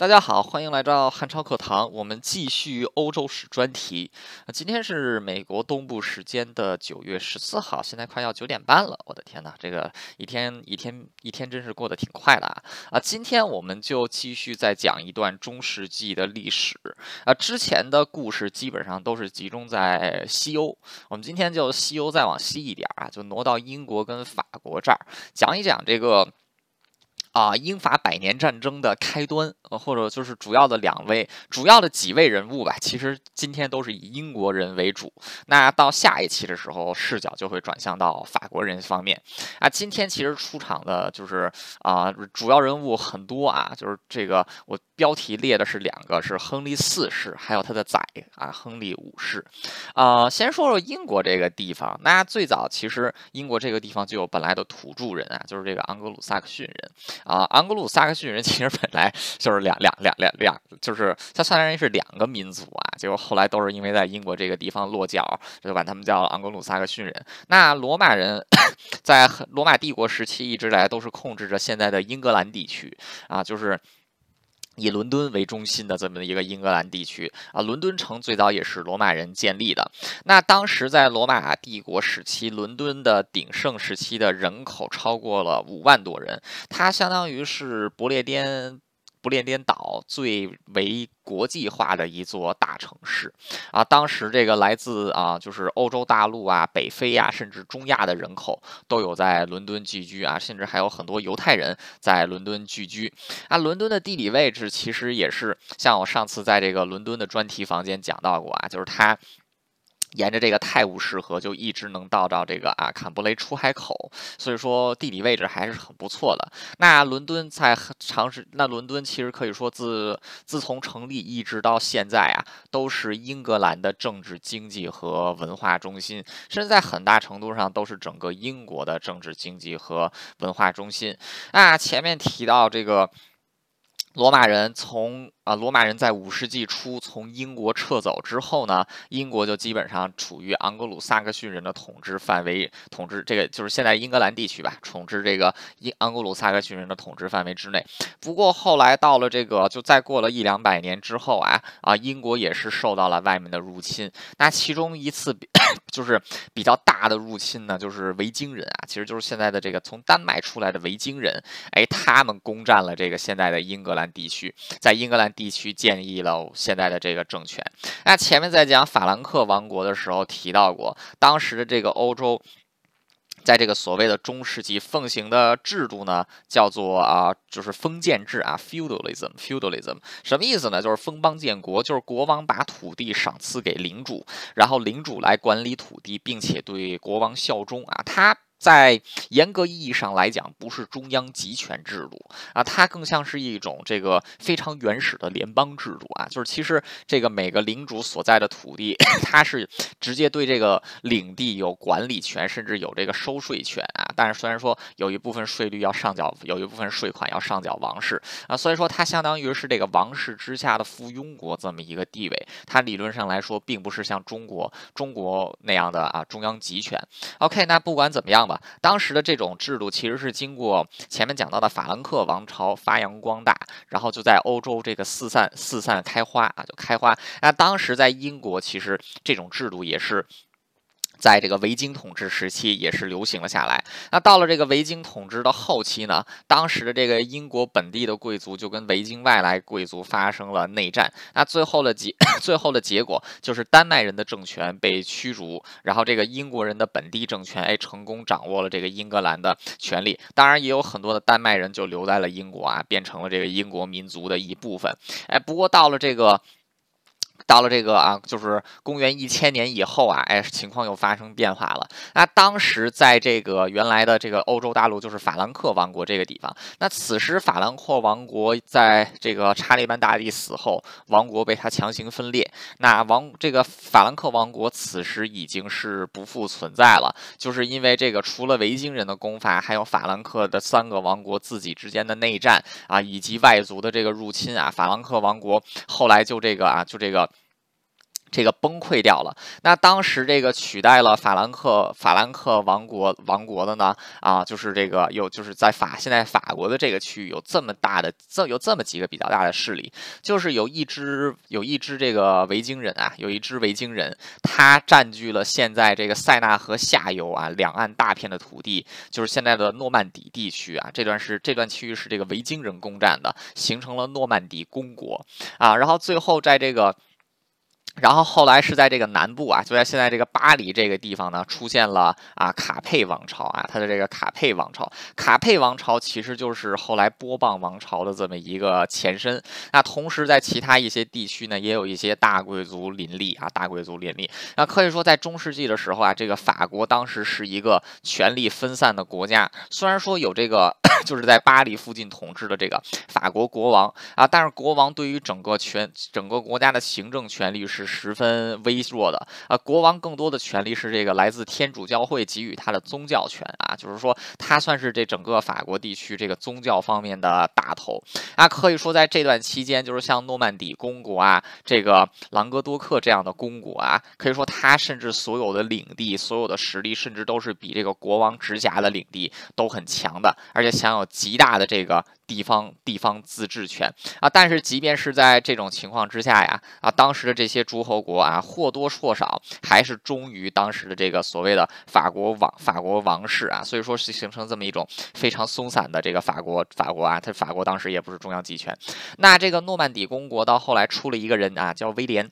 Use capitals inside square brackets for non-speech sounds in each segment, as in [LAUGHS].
大家好，欢迎来到汉超课堂。我们继续欧洲史专题。今天是美国东部时间的九月十四号，现在快要九点半了。我的天哪，这个一天一天一天真是过得挺快的啊！啊，今天我们就继续再讲一段中世纪的历史。啊，之前的故事基本上都是集中在西欧，我们今天就西欧再往西一点啊，就挪到英国跟法国这儿，讲一讲这个。啊，英法百年战争的开端，或者就是主要的两位、主要的几位人物吧。其实今天都是以英国人为主。那到下一期的时候，视角就会转向到法国人方面。啊，今天其实出场的就是啊，主要人物很多啊，就是这个我标题列的是两个，是亨利四世，还有他的仔啊，亨利五世。啊，先说说英国这个地方。那最早其实英国这个地方就有本来的土著人啊，就是这个盎格鲁撒克逊人。啊，盎格鲁萨克逊人其实本来就是两两两两两，就是他算来是两个民族啊，结果后来都是因为在英国这个地方落脚，就把他们叫盎格鲁萨克逊人。那罗马人 [COUGHS] 在罗马帝国时期一直来都是控制着现在的英格兰地区啊，就是。以伦敦为中心的这么一个英格兰地区啊，伦敦城最早也是罗马人建立的。那当时在罗马帝国时期，伦敦的鼎盛时期的人口超过了五万多人，它相当于是不列颠。不列颠岛最为国际化的一座大城市啊，当时这个来自啊，就是欧洲大陆啊、北非呀，甚至中亚的人口都有在伦敦聚居啊，甚至还有很多犹太人在伦敦聚居啊。伦敦的地理位置其实也是像我上次在这个伦敦的专题房间讲到过啊，就是它。沿着这个泰晤士河就一直能到到这个啊坎布雷出海口，所以说地理位置还是很不错的。那伦敦在长时，那伦敦其实可以说自自从成立一直到现在啊，都是英格兰的政治、经济和文化中心，甚至在很大程度上都是整个英国的政治、经济和文化中心。那前面提到这个。罗马人从啊，罗马人在五世纪初从英国撤走之后呢，英国就基本上处于盎格鲁撒克逊人的统治范围，统治这个就是现在英格兰地区吧，统治这个英盎格鲁撒克逊人的统治范围之内。不过后来到了这个，就再过了一两百年之后啊，啊，英国也是受到了外面的入侵。那其中一次 [COUGHS] 就是比较大的入侵呢，就是维京人啊，其实就是现在的这个从丹麦出来的维京人，哎，他们攻占了这个现在的英格兰。地区在英格兰地区建立了现在的这个政权。那前面在讲法兰克王国的时候提到过，当时的这个欧洲，在这个所谓的中世纪奉行的制度呢，叫做啊，就是封建制啊，feudalism，feudalism 什么意思呢？就是封邦建国，就是国王把土地赏赐给领主，然后领主来管理土地，并且对国王效忠啊，他。在严格意义上来讲，不是中央集权制度啊，它更像是一种这个非常原始的联邦制度啊。就是其实这个每个领主所在的土地，[COUGHS] 它是直接对这个领地有管理权，甚至有这个收税权啊。但是虽然说有一部分税率要上缴，有一部分税款要上缴王室啊，所以说它相当于是这个王室之下的附庸国这么一个地位。它理论上来说，并不是像中国中国那样的啊中央集权。OK，那不管怎么样。当时的这种制度其实是经过前面讲到的法兰克王朝发扬光大，然后就在欧洲这个四散四散开花啊，就开花。那当时在英国，其实这种制度也是。在这个维京统治时期也是流行了下来。那到了这个维京统治的后期呢，当时的这个英国本地的贵族就跟维京外来贵族发生了内战。那最后的结 [CLEARS THROAT] 最后的结果就是丹麦人的政权被驱逐，然后这个英国人的本地政权哎成功掌握了这个英格兰的权利。当然也有很多的丹麦人就留在了英国啊，变成了这个英国民族的一部分。哎，不过到了这个。到了这个啊，就是公元一千年以后啊，哎，情况又发生变化了。那当时在这个原来的这个欧洲大陆，就是法兰克王国这个地方。那此时法兰克王国在这个查理曼大帝死后，王国被他强行分裂。那王这个法兰克王国此时已经是不复存在了，就是因为这个除了维京人的攻伐，还有法兰克的三个王国自己之间的内战啊，以及外族的这个入侵啊，法兰克王国后来就这个啊，就这个。这个崩溃掉了。那当时这个取代了法兰克法兰克王国王国的呢？啊，就是这个有就是在法现在法国的这个区域有这么大的这有这么几个比较大的势力，就是有一支有一支这个维京人啊，有一支维京人，他占据了现在这个塞纳河下游啊两岸大片的土地，就是现在的诺曼底地区啊。这段是这段区域是这个维京人攻占的，形成了诺曼底公国啊。然后最后在这个。然后后来是在这个南部啊，就在现在这个巴黎这个地方呢，出现了啊卡佩王朝啊，它的这个卡佩王朝，卡佩王朝其实就是后来波旁王朝的这么一个前身。那同时在其他一些地区呢，也有一些大贵族林立啊，大贵族林立。那可以说在中世纪的时候啊，这个法国当时是一个权力分散的国家，虽然说有这个。[COUGHS] 就是在巴黎附近统治的这个法国国王啊，但是国王对于整个权整个国家的行政权力是是十分微弱的啊。国王更多的权力是这个来自天主教会给予他的宗教权啊，就是说他算是这整个法国地区这个宗教方面的大头啊。可以说在这段期间，就是像诺曼底公国啊，这个朗格多克这样的公国啊，可以说他甚至所有的领地、所有的实力，甚至都是比这个国王直辖的领地都很强的，而且享有极大的这个地方地方自治权啊，但是即便是在这种情况之下呀，啊，当时的这些诸侯国啊，或多或少还是忠于当时的这个所谓的法国王法国王室啊，所以说是形成这么一种非常松散的这个法国法国啊，他法国当时也不是中央集权。那这个诺曼底公国到后来出了一个人啊，叫威廉。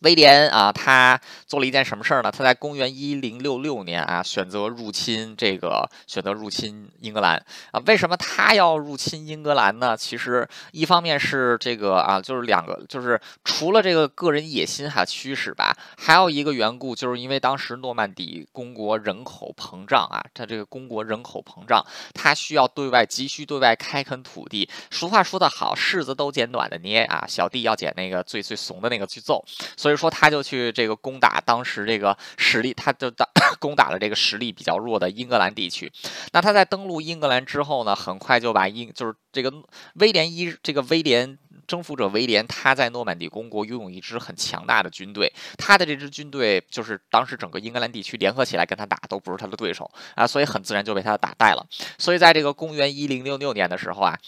威廉啊，他做了一件什么事儿呢？他在公元一零六六年啊，选择入侵这个，选择入侵英格兰啊。为什么他要入侵英格兰呢？其实一方面是这个啊，就是两个，就是除了这个个人野心还驱使吧，还有一个缘故，就是因为当时诺曼底公国人口膨胀啊，他这个公国人口膨胀，他需要对外急需对外开垦土地。俗话说得好，柿子都捡短的捏啊，小弟要捡那个最最怂的那个去揍。所所以说，他就去这个攻打当时这个实力，他就打 [COUGHS] 攻打了这个实力比较弱的英格兰地区。那他在登陆英格兰之后呢，很快就把英就是这个威廉一这个威廉征服者威廉，他在诺曼底公国拥有一支很强大的军队，他的这支军队就是当时整个英格兰地区联合起来跟他打都不是他的对手啊，所以很自然就被他打败了。所以在这个公元一零六六年的时候啊。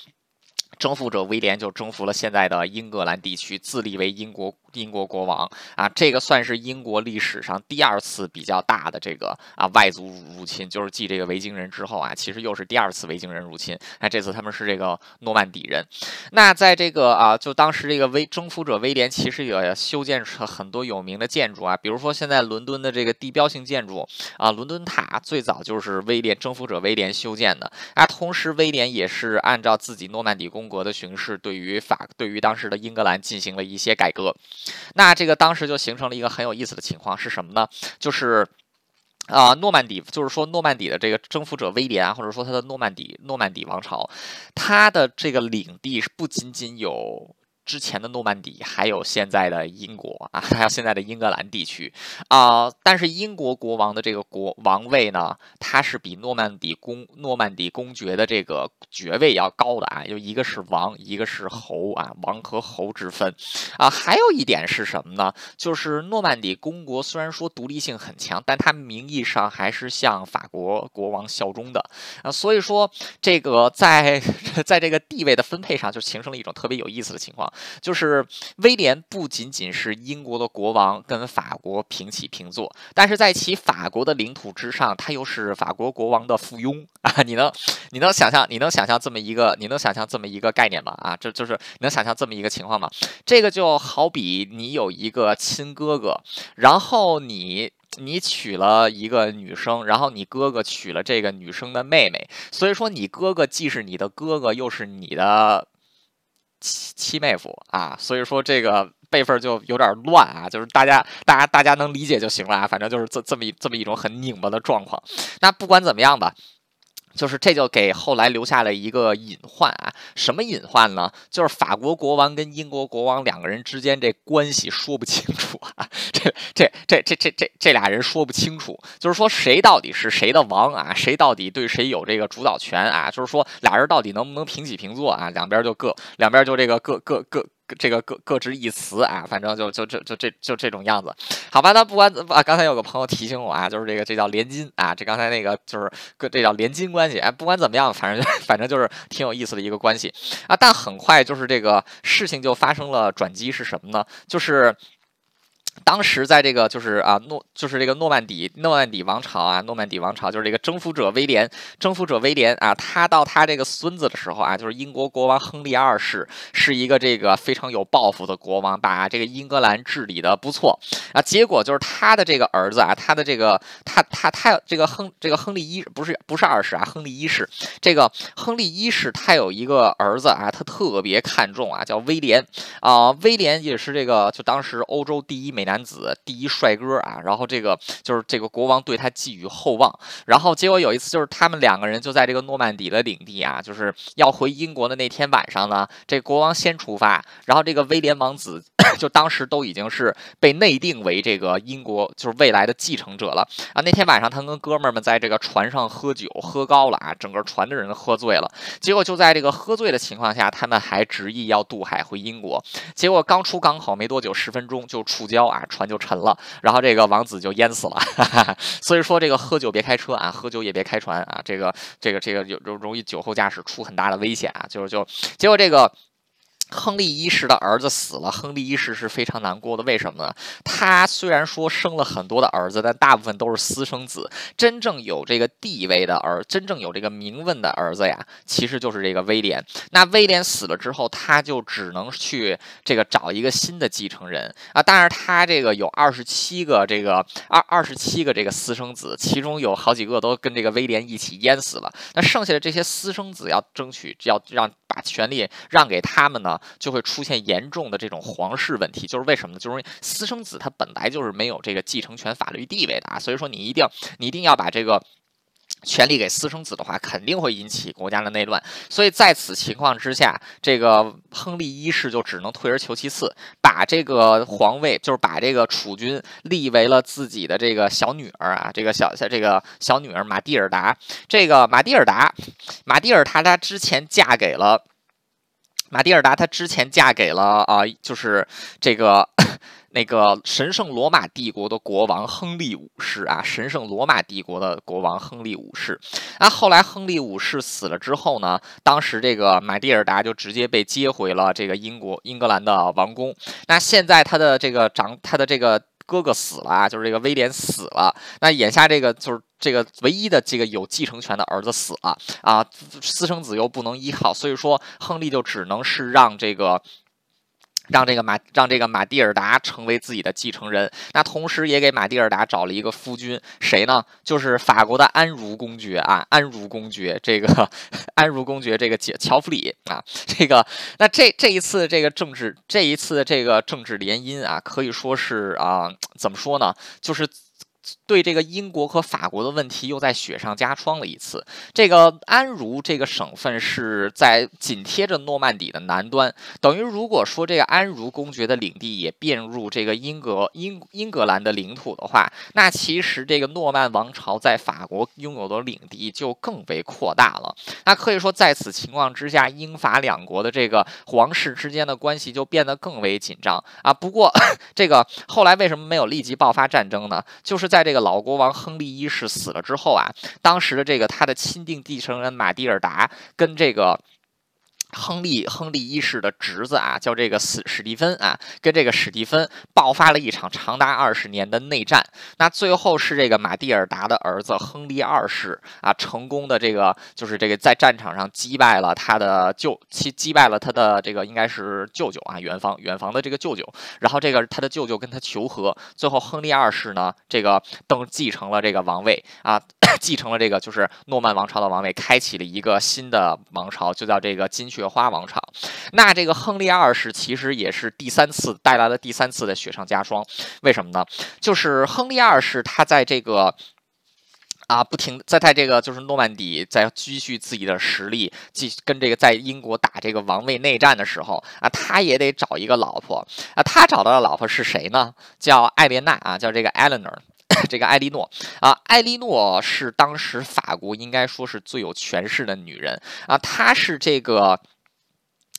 征服者威廉就征服了现在的英格兰地区，自立为英国英国国王啊，这个算是英国历史上第二次比较大的这个啊外族入侵，就是继这个维京人之后啊，其实又是第二次维京人入侵。那这次他们是这个诺曼底人。那在这个啊，就当时这个威征服者威廉其实也修建出很多有名的建筑啊，比如说现在伦敦的这个地标性建筑啊，伦敦塔最早就是威廉征服者威廉修建的啊。同时，威廉也是按照自己诺曼底公国的形式，对于法对于当时的英格兰进行了一些改革，那这个当时就形成了一个很有意思的情况是什么呢？就是啊，诺曼底，就是说诺曼底的这个征服者威廉，或者说他的诺曼底诺曼底王朝，他的这个领地是不仅仅有。之前的诺曼底，还有现在的英国啊，[LAUGHS] 还有现在的英格兰地区啊，但是英国国王的这个国王位呢，他是比诺曼底公诺曼底公爵的这个爵位要高的啊，就一个是王，一个是侯啊，王和侯之分啊。还有一点是什么呢？就是诺曼底公国虽然说独立性很强，但它名义上还是向法国国王效忠的啊。所以说，这个在 [LAUGHS] 在这个地位的分配上，就形成了一种特别有意思的情况。就是威廉不仅仅是英国的国王，跟法国平起平坐，但是在其法国的领土之上，他又是法国国王的附庸 [LAUGHS] 啊！你能你能想象你能想象这么一个你能想象这么一个概念吗？啊，这就是你能想象这么一个情况吗？这个就好比你有一个亲哥哥，然后你你娶了一个女生，然后你哥哥娶了这个女生的妹妹，所以说你哥哥既是你的哥哥，又是你的。七七妹夫啊，所以说这个辈分就有点乱啊，就是大家大家大家能理解就行了啊，反正就是这这么一这么一种很拧巴的状况。那不管怎么样吧。就是这就给后来留下了一个隐患啊，什么隐患呢？就是法国国王跟英国国王两个人之间这关系说不清楚啊，这这这这这这这俩人说不清楚，就是说谁到底是谁的王啊，谁到底对谁有这个主导权啊？就是说俩人到底能不能平起平坐啊？两边就各两边就这个各各各。这个各各执一词啊，反正就就这就这就这种样子，好吧？那不管啊，刚才有个朋友提醒我啊，就是这个这叫连金啊，这刚才那个就是跟这叫连金关系，哎，不管怎么样，反正反正就是挺有意思的一个关系啊。但很快就是这个事情就发生了转机，是什么呢？就是。当时在这个就是啊诺就是这个诺曼底诺曼底王朝啊诺曼底王朝就是这个征服者威廉征服者威廉啊他到他这个孙子的时候啊就是英国国王亨利二世是一个这个非常有抱负的国王把这个英格兰治理的不错啊结果就是他的这个儿子啊他的这个他他他这个亨这个亨利一不是不是二世啊亨利一世这个亨利一世他有一个儿子啊他特别看重啊叫威廉啊威廉也是这个就当时欧洲第一美。男男子第一帅哥啊，然后这个就是这个国王对他寄予厚望，然后结果有一次就是他们两个人就在这个诺曼底的领地啊，就是要回英国的那天晚上呢，这国王先出发，然后这个威廉王子 [COUGHS] 就当时都已经是被内定为这个英国就是未来的继承者了。啊。那天晚上他跟哥们儿们在这个船上喝酒喝高了啊，整个船的人喝醉了，结果就在这个喝醉的情况下，他们还执意要渡海回英国，结果刚出港口没多久，十分钟就触礁啊。船就沉了，然后这个王子就淹死了。所以说，这个喝酒别开车啊，喝酒也别开船啊。这个这个这个有容容易酒后驾驶出很大的危险啊。就是就结果这个。亨利一世的儿子死了，亨利一世是非常难过的。为什么呢？他虽然说生了很多的儿子，但大部分都是私生子。真正有这个地位的儿，真正有这个名分的儿子呀，其实就是这个威廉。那威廉死了之后，他就只能去这个找一个新的继承人啊。但是他这个有二十七个这个二二十七个这个私生子，其中有好几个都跟这个威廉一起淹死了。那剩下的这些私生子要争取要让。把权力让给他们呢，就会出现严重的这种皇室问题。就是为什么呢？就是私生子他本来就是没有这个继承权法律地位的啊，所以说你一定你一定要把这个。权力给私生子的话，肯定会引起国家的内乱。所以在此情况之下，这个亨利一世就只能退而求其次，把这个皇位，就是把这个储君立为了自己的这个小女儿啊，这个小小这个小女儿玛蒂尔达。这个玛蒂尔达，玛蒂尔达她之前嫁给了玛蒂尔达，她之前嫁给了啊，就是这个。[LAUGHS] 那个神圣罗马帝国的国王亨利五世啊，神圣罗马帝国的国王亨利五世。那后来亨利五世死了之后呢，当时这个玛蒂尔达就直接被接回了这个英国英格兰的王宫。那现在他的这个长他的这个哥哥死了啊，就是这个威廉死了。那眼下这个就是这个唯一的这个有继承权的儿子死了啊，私生子又不能依靠，所以说亨利就只能是让这个。让这个马让这个马蒂尔达成为自己的继承人，那同时也给马蒂尔达找了一个夫君，谁呢？就是法国的安茹公爵啊，安茹公爵，这个 [LAUGHS] 安茹公爵，这个乔乔弗里啊，这个那这这一次这个政治这一次这个政治联姻啊，可以说是啊，怎么说呢？就是。对这个英国和法国的问题又在雪上加霜了一次。这个安茹这个省份是在紧贴着诺曼底的南端，等于如果说这个安茹公爵的领地也变入这个英格英英格兰的领土的话，那其实这个诺曼王朝在法国拥有的领地就更为扩大了。那可以说，在此情况之下，英法两国的这个皇室之间的关系就变得更为紧张啊。不过，[LAUGHS] 这个后来为什么没有立即爆发战争呢？就是在这个老国王亨利一世死了之后啊，当时的这个他的亲定继承人马蒂尔达跟这个。亨利亨利一世的侄子啊，叫这个史史蒂芬啊，跟这个史蒂芬爆发了一场长达二十年的内战。那最后是这个马蒂尔达的儿子亨利二世啊，成功的这个就是这个在战场上击败了他的舅，击击败了他的这个应该是舅舅啊，远房远房的这个舅舅。然后这个他的舅舅跟他求和，最后亨利二世呢，这个登继承了这个王位啊。[COUGHS] 继承了这个就是诺曼王朝的王位，开启了一个新的王朝，就叫这个金雀雪花王朝。那这个亨利二世其实也是第三次带来了第三次的雪上加霜。为什么呢？就是亨利二世他在这个啊不停在在这个就是诺曼底在积蓄自己的实力，继跟这个在英国打这个王位内战的时候啊，他也得找一个老婆啊。他找到的老婆是谁呢？叫艾莲娜啊，叫这个 Eleanor。[LAUGHS] 这个艾莉诺啊，艾莉诺是当时法国应该说是最有权势的女人啊，她是这个。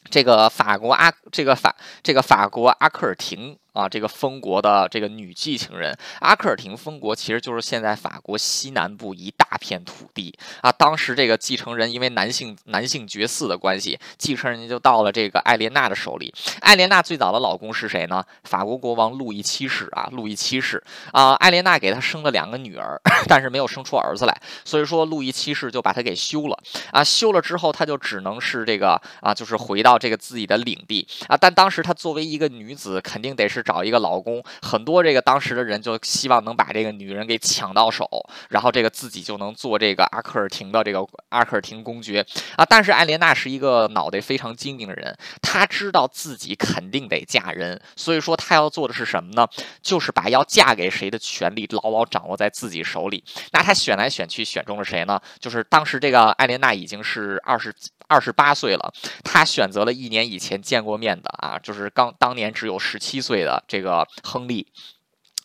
这个法国阿这个法这个法国阿克尔廷。啊，这个封国的这个女继承人阿克尔廷封国，其实就是现在法国西南部一大片土地啊。当时这个继承人因为男性男性绝嗣的关系，继承人就到了这个艾莲娜的手里。艾莲娜最早的老公是谁呢？法国国王路易七世啊，路易七世啊。艾莲娜给他生了两个女儿，[LAUGHS] 但是没有生出儿子来，所以说路易七世就把他给休了啊。休了之后，他就只能是这个啊，就是回到这个自己的领地啊。但当时他作为一个女子，肯定得是。找一个老公，很多这个当时的人就希望能把这个女人给抢到手，然后这个自己就能做这个阿克尔廷的这个阿克尔廷公爵啊。但是艾莲娜是一个脑袋非常精明的人，她知道自己肯定得嫁人，所以说她要做的是什么呢？就是把要嫁给谁的权利牢牢掌握在自己手里。那她选来选去选中了谁呢？就是当时这个艾莲娜已经是二十。二十八岁了，他选择了一年以前见过面的啊，就是刚当年只有十七岁的这个亨利，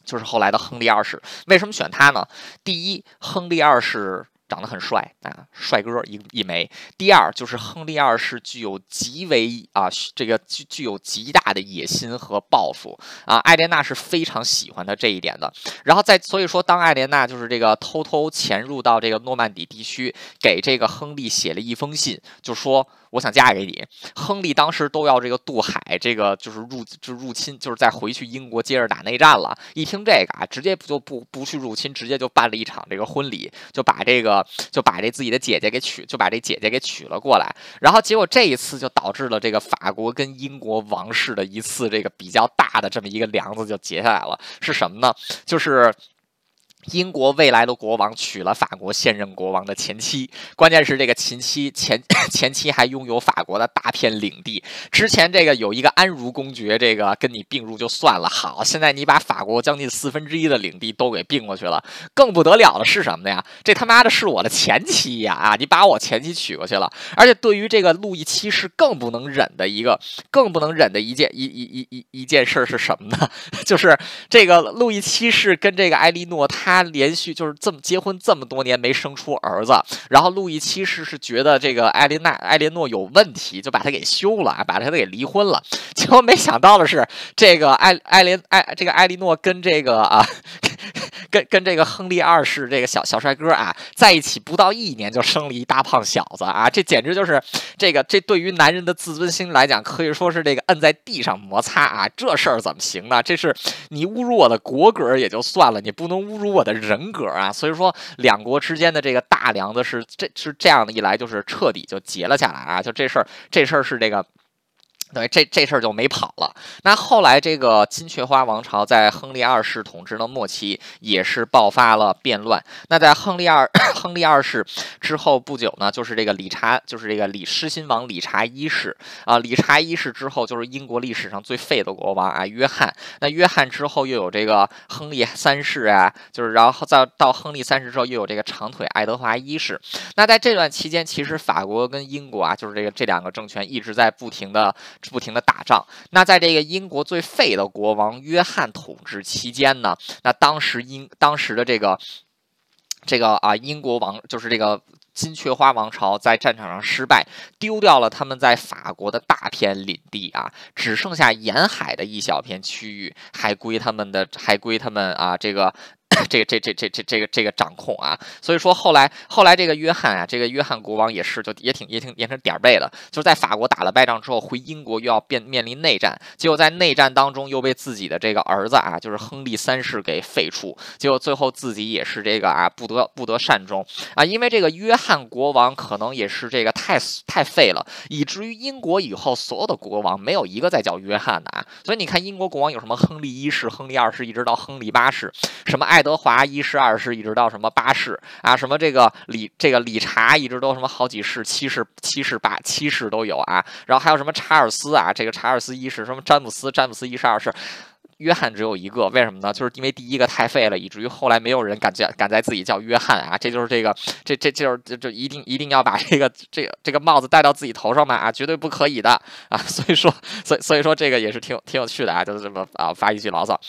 就是后来的亨利二世。为什么选他呢？第一，亨利二世。长得很帅啊，帅哥一一枚。第二就是亨利二世具有极为啊这个具具有极大的野心和抱负啊，艾莲娜是非常喜欢他这一点的。然后在所以说，当艾莲娜就是这个偷偷潜入到这个诺曼底地区，给这个亨利写了一封信，就说。我想嫁给你，亨利当时都要这个渡海，这个就是入就入侵，就是再回去英国接着打内战了。一听这个啊，直接就不不去入侵，直接就办了一场这个婚礼，就把这个就把这自己的姐姐给娶，就把这姐姐给娶了过来。然后结果这一次就导致了这个法国跟英国王室的一次这个比较大的这么一个梁子就结下来了。是什么呢？就是。英国未来的国王娶了法国现任国王的前妻，关键是这个前妻前 [COUGHS] 前妻还拥有法国的大片领地。之前这个有一个安茹公爵，这个跟你并入就算了，好，现在你把法国将近四分之一的领地都给并过去了，更不得了的是什么呀？这他妈的是我的前妻呀！啊，你把我前妻娶过去了，而且对于这个路易七世更不能忍的一个，更不能忍的一件一一一一一件事是什么呢？[LAUGHS] 就是这个路易七世跟这个埃莉诺他。他连续就是这么结婚这么多年没生出儿子，然后路易七世是觉得这个艾琳娜艾琳诺有问题，就把他给休了，把他给离婚了。结果没想到的是，这个艾艾琳艾这个艾莉诺跟这个啊。跟跟这个亨利二世这个小小帅哥啊在一起不到一年就生了一大胖小子啊，这简直就是这个这对于男人的自尊心来讲可以说是这个摁在地上摩擦啊，这事儿怎么行呢？这是你侮辱我的国格也就算了，你不能侮辱我的人格啊！所以说两国之间的这个大梁子是这是这样的一来就是彻底就结了下来啊！就这事儿这事儿是这个。等于这这事儿就没跑了。那后来这个金雀花王朝在亨利二世统治的末期，也是爆发了变乱。那在亨利二 [COUGHS] 亨利二世之后不久呢，就是这个理查，就是这个理狮心王理查一世啊。理查一世之后，就是英国历史上最废的国王啊，约翰。那约翰之后又有这个亨利三世啊，就是然后再到亨利三世之后，又有这个长腿爱德华一世。那在这段期间，其实法国跟英国啊，就是这个这两个政权一直在不停的。不停的打仗，那在这个英国最废的国王约翰统治期间呢，那当时英当时的这个这个啊英国王就是这个金雀花王朝在战场上失败，丢掉了他们在法国的大片领地啊，只剩下沿海的一小片区域还归他们的，还归他们啊这个。[LAUGHS] 这个这这这这这个这个掌控啊，所以说后来后来这个约翰啊，这个约翰国王也是就也挺也挺也挺点儿背的，就是在法国打了败仗之后回英国又要变面临内战，结果在内战当中又被自己的这个儿子啊，就是亨利三世给废除，结果最后自己也是这个啊不得不得善终。啊，因为这个约翰国王可能也是这个太太废了，以至于英国以后所有的国王没有一个再叫约翰的啊，所以你看英国国王有什么亨利一世、亨利二世，一直到亨利八世，什么爱。德华一世、二世，一直到什么八世啊？什么这个理这个理查，一直都什么好几世、七世、七世、八七世都有啊。然后还有什么查尔斯啊？这个查尔斯一世，什么詹姆斯、詹姆斯一世、二世，约翰只有一个。为什么呢？就是因为第一个太废了，以至于后来没有人敢叫敢在自己叫约翰啊。这就是这个这这就是这这一定一定要把这个这个这个帽子戴到自己头上嘛啊，绝对不可以的啊。所以说，所以所以说这个也是挺挺有趣的啊，就是这么啊发一句牢骚。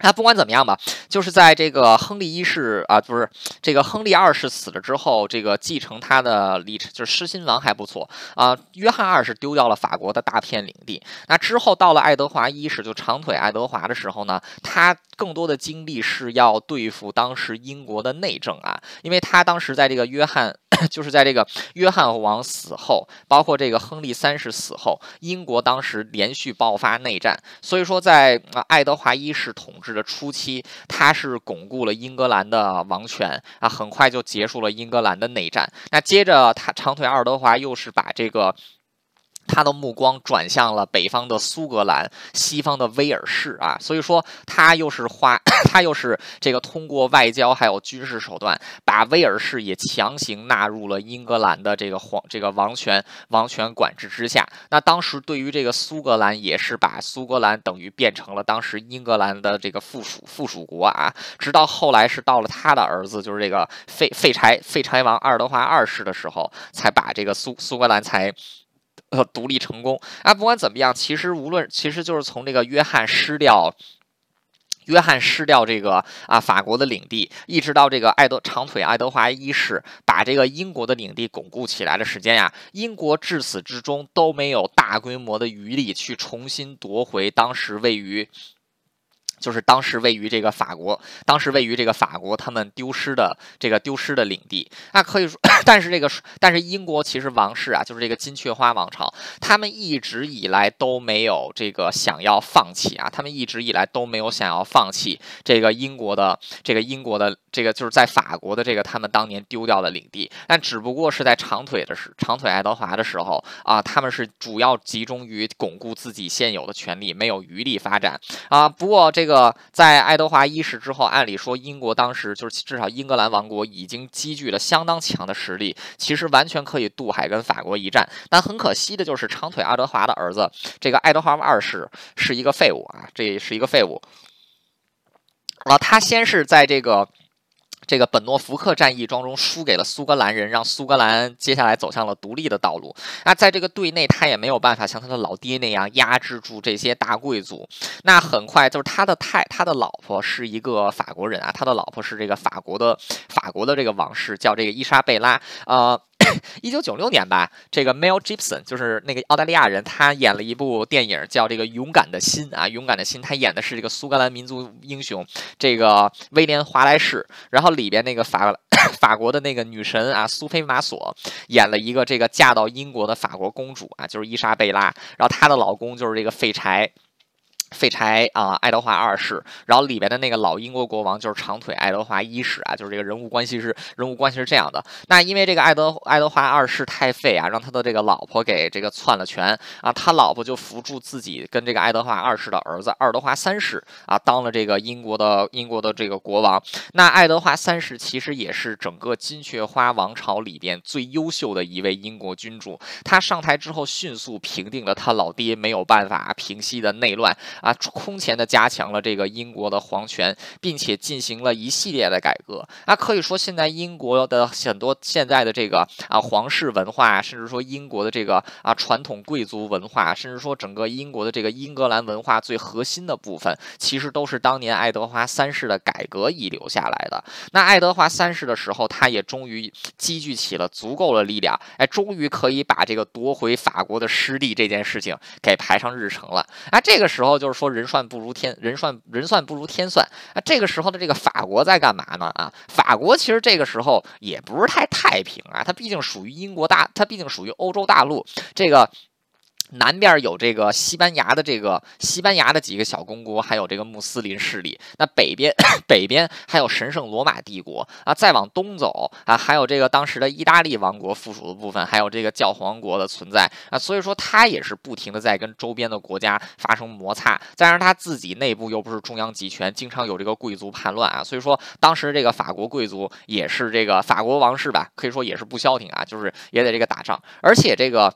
那不管怎么样吧，就是在这个亨利一世啊，不是这个亨利二世死了之后，这个继承他的历程就是狮心王还不错啊。约翰二世丢掉了法国的大片领地。那之后到了爱德华一世，就长腿爱德华的时候呢，他更多的精力是要对付当时英国的内政啊，因为他当时在这个约翰。[LAUGHS] 就是在这个约翰王死后，包括这个亨利三世死后，英国当时连续爆发内战。所以说，在爱德华一世统治的初期，他是巩固了英格兰的王权啊，很快就结束了英格兰的内战。那接着，他长腿爱德华又是把这个。他的目光转向了北方的苏格兰、西方的威尔士啊，所以说他又是花，[COUGHS] 他又是这个通过外交还有军事手段，把威尔士也强行纳入了英格兰的这个皇这个王权王权管制之下。那当时对于这个苏格兰，也是把苏格兰等于变成了当时英格兰的这个附属附属国啊。直到后来是到了他的儿子，就是这个废废柴废柴王爱德华二世的时候，才把这个苏苏格兰才。呃，独立成功啊！不管怎么样，其实无论，其实就是从这个约翰失掉，约翰失掉这个啊法国的领地，一直到这个爱德长腿爱德华一世把这个英国的领地巩固起来的时间呀，英国至此之中都没有大规模的余力去重新夺回当时位于。就是当时位于这个法国，当时位于这个法国他们丢失的这个丢失的领地，那可以说，[CLEARS THROAT] 但是这个但是英国其实王室啊，就是这个金雀花王朝，他们一直以来都没有这个想要放弃啊，他们一直以来都没有想要放弃这个英国的这个英国的这个就是在法国的这个他们当年丢掉的领地，但只不过是在长腿的时长腿爱德华的时候啊，他们是主要集中于巩固自己现有的权利，没有余力发展啊。不过这个。这个在爱德华一世之后，按理说英国当时就是至少英格兰王国已经积聚了相当强的实力，其实完全可以渡海跟法国一战。但很可惜的就是长腿爱德华的儿子这个爱德华二世是一个废物啊，这是一个废物。然后，他先是在这个。这个本诺福克战役当中输给了苏格兰人，让苏格兰接下来走向了独立的道路。那在这个队内，他也没有办法像他的老爹那样压制住这些大贵族。那很快就是他的太，他的老婆是一个法国人啊，他的老婆是这个法国的法国的这个王室，叫这个伊莎贝拉。呃。[COUGHS] 一九九六年吧，这个 Mel Gibson 就是那个澳大利亚人，他演了一部电影叫这个《勇敢的心》啊，《勇敢的心》，他演的是这个苏格兰民族英雄这个威廉华莱士，然后里边那个法 [COUGHS] 法国的那个女神啊，苏菲玛索演了一个这个嫁到英国的法国公主啊，就是伊莎贝拉，然后她的老公就是这个废柴。废柴啊，爱德华二世，然后里边的那个老英国国王就是长腿爱德华一世啊，就是这个人物关系是人物关系是这样的。那因为这个爱德爱德华二世太废啊，让他的这个老婆给这个篡了权啊，他老婆就扶助自己跟这个爱德华二世的儿子爱德华三世啊，当了这个英国的英国的这个国王。那爱德华三世其实也是整个金雀花王朝里边最优秀的一位英国君主。他上台之后迅速平定了他老爹没有办法平息的内乱。啊，空前的加强了这个英国的皇权，并且进行了一系列的改革。啊，可以说现在英国的很多现在的这个啊皇室文化，甚至说英国的这个啊传统贵族文化，甚至说整个英国的这个英格兰文化最核心的部分，其实都是当年爱德华三世的改革遗留下来的。那爱德华三世的时候，他也终于积聚起了足够的力量，哎，终于可以把这个夺回法国的失地这件事情给排上日程了。啊，这个时候就。说人算不如天，人算人算不如天算啊！这个时候的这个法国在干嘛呢？啊，法国其实这个时候也不是太太平啊，它毕竟属于英国大，它毕竟属于欧洲大陆，这个。南边有这个西班牙的这个西班牙的几个小公国，还有这个穆斯林势力。那北边 [COUGHS] 北边还有神圣罗马帝国啊，再往东走啊，还有这个当时的意大利王国附属的部分，还有这个教皇国的存在啊。所以说，他也是不停的在跟周边的国家发生摩擦。再加上他自己内部又不是中央集权，经常有这个贵族叛乱啊。所以说，当时这个法国贵族也是这个法国王室吧，可以说也是不消停啊，就是也得这个打仗，而且这个。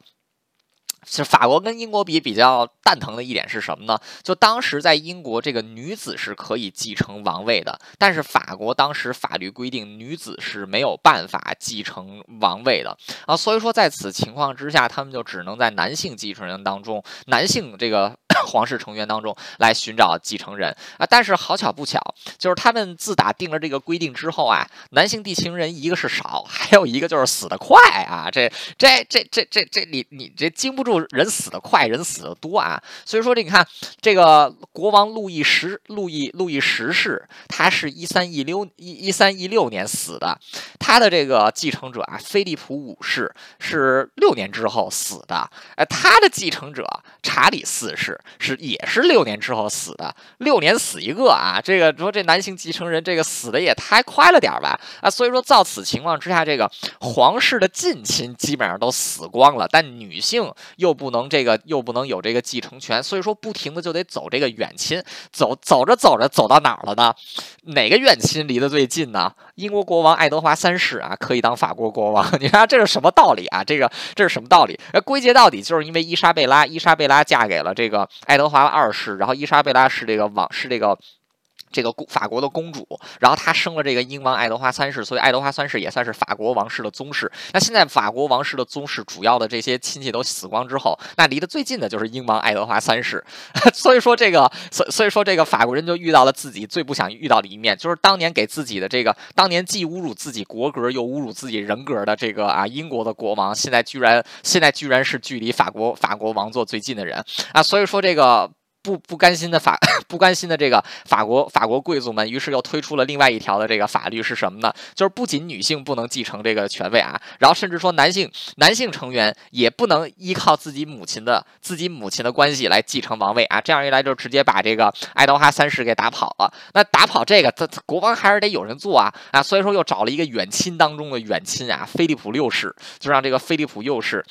是法国跟英国比比较蛋疼的一点是什么呢？就当时在英国，这个女子是可以继承王位的，但是法国当时法律规定女子是没有办法继承王位的啊，所以说在此情况之下，他们就只能在男性继承人当中，男性这个。[COUGHS] 皇室成员当中来寻找继承人啊，但是好巧不巧，就是他们自打定了这个规定之后啊，男性继承人一个是少，还有一个就是死得快啊，这这这这这这你你这经不住人死得快，人死得多啊，所以说这你看这个国王路易十路易路易十世，他是一三一六一一三一六年死的，他的这个继承者啊，菲利普五世是六年之后死的，哎，他的继承者查理四世。是也是六年之后死的，六年死一个啊！这个说这男性继承人这个死的也太快了点吧啊！所以说，照此情况之下，这个皇室的近亲基本上都死光了，但女性又不能这个又不能有这个继承权，所以说不停的就得走这个远亲，走走着走着走到哪儿了呢？哪个远亲离得最近呢？英国国王爱德华三世啊，可以当法国国王。[LAUGHS] 你看这是什么道理啊？这个这是什么道理？归结到底就是因为伊莎贝拉，伊莎贝拉嫁给了这个爱德华二世，然后伊莎贝拉是这个王，是这个。这个公法国的公主，然后她生了这个英王爱德华三世，所以爱德华三世也算是法国王室的宗室。那现在法国王室的宗室主要的这些亲戚都死光之后，那离得最近的就是英王爱德华三世。[LAUGHS] 所以说这个，所所以说这个法国人就遇到了自己最不想遇到的一面，就是当年给自己的这个，当年既侮辱自己国格又侮辱自己人格的这个啊英国的国王，现在居然现在居然是距离法国法国王座最近的人啊！所以说这个。不不甘心的法 [LAUGHS] 不甘心的这个法国法国贵族们，于是又推出了另外一条的这个法律是什么呢？就是不仅女性不能继承这个权位啊，然后甚至说男性男性成员也不能依靠自己母亲的自己母亲的关系来继承王位啊。这样一来就直接把这个爱德华三世给打跑了。那打跑这个，他国王还是得有人做啊啊！所以说又找了一个远亲当中的远亲啊，菲利普六世，就让这个菲利普六世。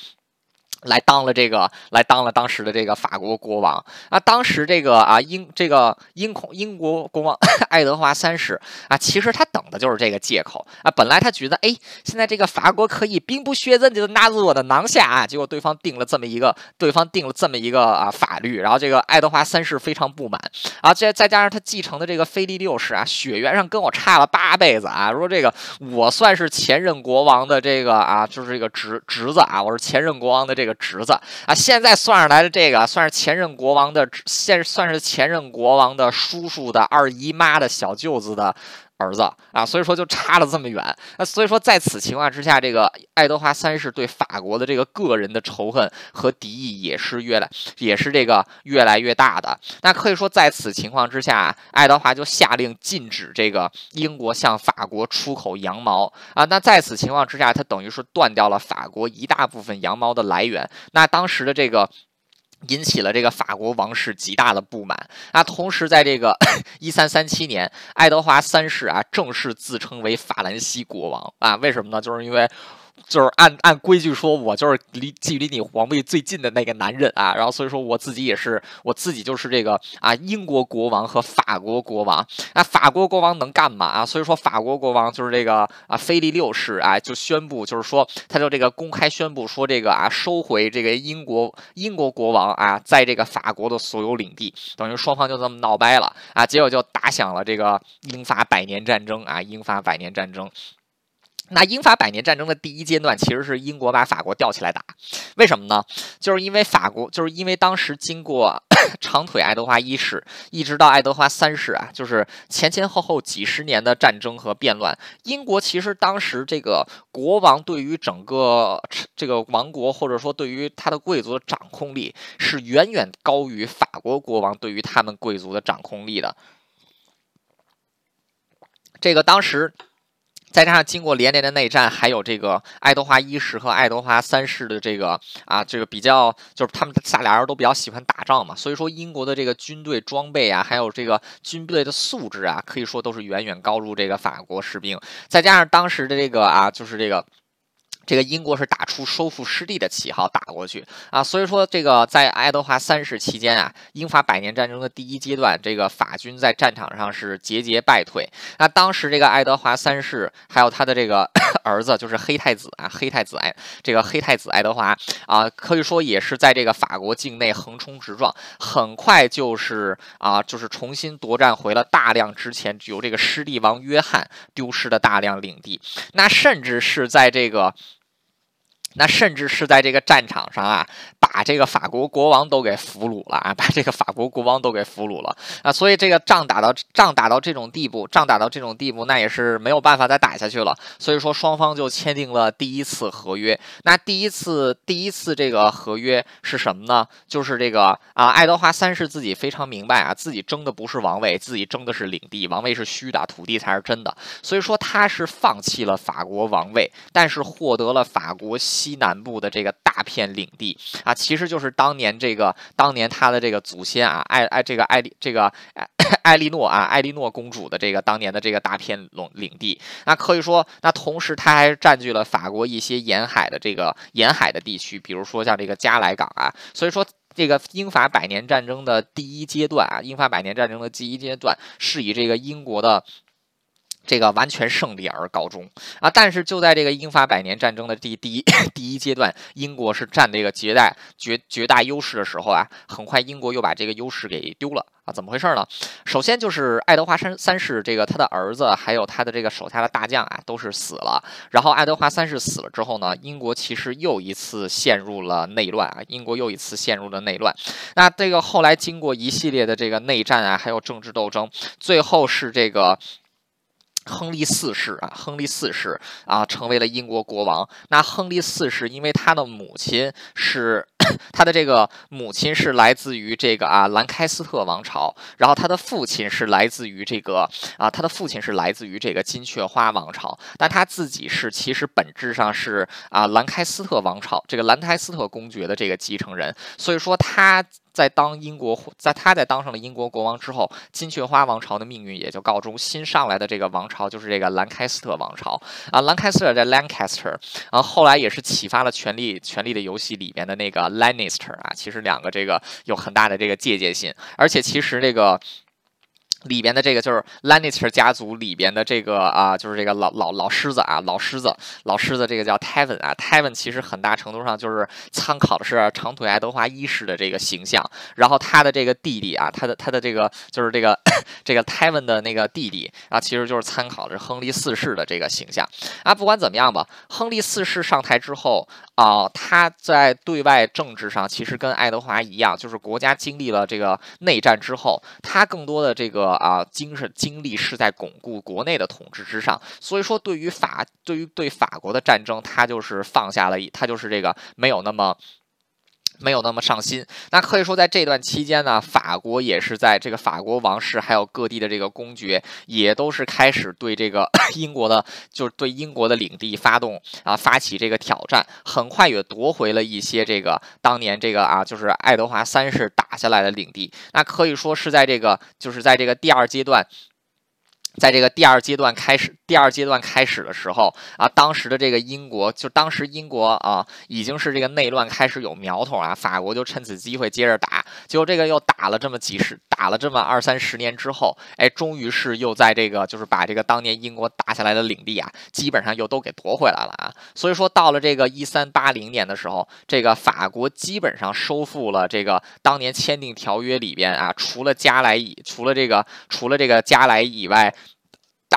来当了这个，来当了当时的这个法国国王啊！当时这个啊英这个英孔英国国王 [LAUGHS] 爱德华三世啊，其实他等的就是这个借口啊。本来他觉得，哎，现在这个法国可以兵不血刃就拿住我的囊下啊。结果对方定了这么一个，对方定了这么一个啊法律，然后这个爱德华三世非常不满啊。再再加上他继承的这个菲利六世啊，血缘上跟我差了八辈子啊。说这个我算是前任国王的这个啊，就是这个侄侄子啊，我是前任国王的这个。侄子。啊，现在算上来的这个，算是前任国王的，现算是前任国王的叔叔的二姨妈的小舅子的儿子啊，所以说就差了这么远。那所以说在此情况之下，这个爱德华三世对法国的这个个人的仇恨和敌意也是越来也是这个越来越大的。那可以说在此情况之下，爱德华就下令禁止这个英国向法国出口羊毛啊。那在此情况之下，他等于是断掉了法国一大部分羊毛的来源。那当时的这个。引起了这个法国王室极大的不满啊！同时，在这个 [LAUGHS] 一三三七年，爱德华三世啊正式自称为法兰西国王啊！为什么呢？就是因为。就是按按规矩说，我就是离距离你皇位最近的那个男人啊，然后所以说我自己也是，我自己就是这个啊，英国国王和法国国王。那法国国王能干嘛啊？所以说法国国王就是这个啊，菲利六世啊，就宣布，就是说他就这个公开宣布说这个啊，收回这个英国英国国王啊，在这个法国的所有领地，等于双方就这么闹掰了啊，结果就打响了这个英法百年战争啊，英法百年战争。那英法百年战争的第一阶段，其实是英国把法国吊起来打，为什么呢？就是因为法国，就是因为当时经过 [COUGHS] 长腿爱德华一世，一直到爱德华三世啊，就是前前后后几十年的战争和变乱，英国其实当时这个国王对于整个这个王国，或者说对于他的贵族的掌控力，是远远高于法国国王对于他们贵族的掌控力的。这个当时。再加上经过连年的内战，还有这个爱德华一世和爱德华三世的这个啊，这个比较就是他们仨俩人都比较喜欢打仗嘛，所以说英国的这个军队装备啊，还有这个军队的素质啊，可以说都是远远高入这个法国士兵。再加上当时的这个啊，就是这个。这个英国是打出收复失地的旗号打过去啊，所以说这个在爱德华三世期间啊，英法百年战争的第一阶段，这个法军在战场上是节节败退。那当时这个爱德华三世还有他的这个 [COUGHS] 儿子，就是黑太子啊，黑太子爱这个黑太子爱德华啊，可以说也是在这个法国境内横冲直撞，很快就是啊，就是重新夺占回了大量之前由这个失地王约翰丢失的大量领地。那甚至是在这个。那甚至是在这个战场上啊。把这个法国国王都给俘虏了啊！把这个法国国王都给俘虏了啊！所以这个仗打到仗打到这种地步，仗打到这种地步，那也是没有办法再打下去了。所以说双方就签订了第一次合约。那第一次第一次这个合约是什么呢？就是这个啊，爱德华三世自己非常明白啊，自己争的不是王位，自己争的是领地，王位是虚的，土地才是真的。所以说他是放弃了法国王位，但是获得了法国西南部的这个大片领地啊。其实就是当年这个，当年他的这个祖先啊，艾艾这个艾丽这个艾艾莉诺啊，艾莉诺公主的这个当年的这个大片领领地，那可以说，那同时他还占据了法国一些沿海的这个沿海的地区，比如说像这个加莱港啊，所以说这个英法百年战争的第一阶段啊，英法百年战争的第一阶段是以这个英国的。这个完全胜利而告终啊！但是就在这个英法百年战争的第第一 [COUGHS] 第一阶段，英国是占这个绝大绝绝大优势的时候啊，很快英国又把这个优势给丢了啊！怎么回事呢？首先就是爱德华三三世这个他的儿子还有他的这个手下的大将啊都是死了，然后爱德华三世死了之后呢，英国其实又一次陷入了内乱啊！英国又一次陷入了内乱。那这个后来经过一系列的这个内战啊，还有政治斗争，最后是这个。亨利四世啊，亨利四世啊，成为了英国国王。那亨利四世因为他的母亲是 [COUGHS] 他的这个母亲是来自于这个啊兰开斯特王朝，然后他的父亲是来自于这个啊他的父亲是来自于这个金雀花王朝，但他自己是其实本质上是啊兰开斯特王朝这个兰开斯特公爵的这个继承人，所以说他。在当英国在他在当上了英国国王之后，金雀花王朝的命运也就告终。新上来的这个王朝就是这个兰开斯特王朝啊，兰开斯特在 Lancaster，然后后来也是启发了《权力权力的游戏》里边的那个 Lannister 啊，其实两个这个有很大的这个借鉴性，而且其实这个。里边的这个就是 Lannister 家族里边的这个啊，就是这个老老老狮子啊，老狮子，老狮子，这个叫 Tevin 啊，Tevin 其实很大程度上就是参考的是长腿爱德华一世的这个形象，然后他的这个弟弟啊，他的他的这个就是这个 [COUGHS] 这个 Tevin 的那个弟弟啊，其实就是参考的是亨利四世的这个形象啊。不管怎么样吧，亨利四世上台之后啊，他在对外政治上其实跟爱德华一样，就是国家经历了这个内战之后，他更多的这个。啊，精神精力是在巩固国内的统治之上，所以说对于法对于对法国的战争，他就是放下了，他就是这个没有那么。没有那么上心，那可以说在这段期间呢，法国也是在这个法国王室还有各地的这个公爵，也都是开始对这个 [COUGHS] 英国的，就是对英国的领地发动啊，发起这个挑战，很快也夺回了一些这个当年这个啊，就是爱德华三世打下来的领地，那可以说是在这个，就是在这个第二阶段。在这个第二阶段开始，第二阶段开始的时候啊，当时的这个英国，就当时英国啊，已经是这个内乱开始有苗头啊，法国就趁此机会接着打，结果这个又打了这么几十，打了这么二三十年之后，哎，终于是又在这个就是把这个当年英国打下来的领地啊，基本上又都给夺回来了啊，所以说到了这个一三八零年的时候，这个法国基本上收复了这个当年签订条约里边啊，除了加莱以，除了这个除了这个加莱以外。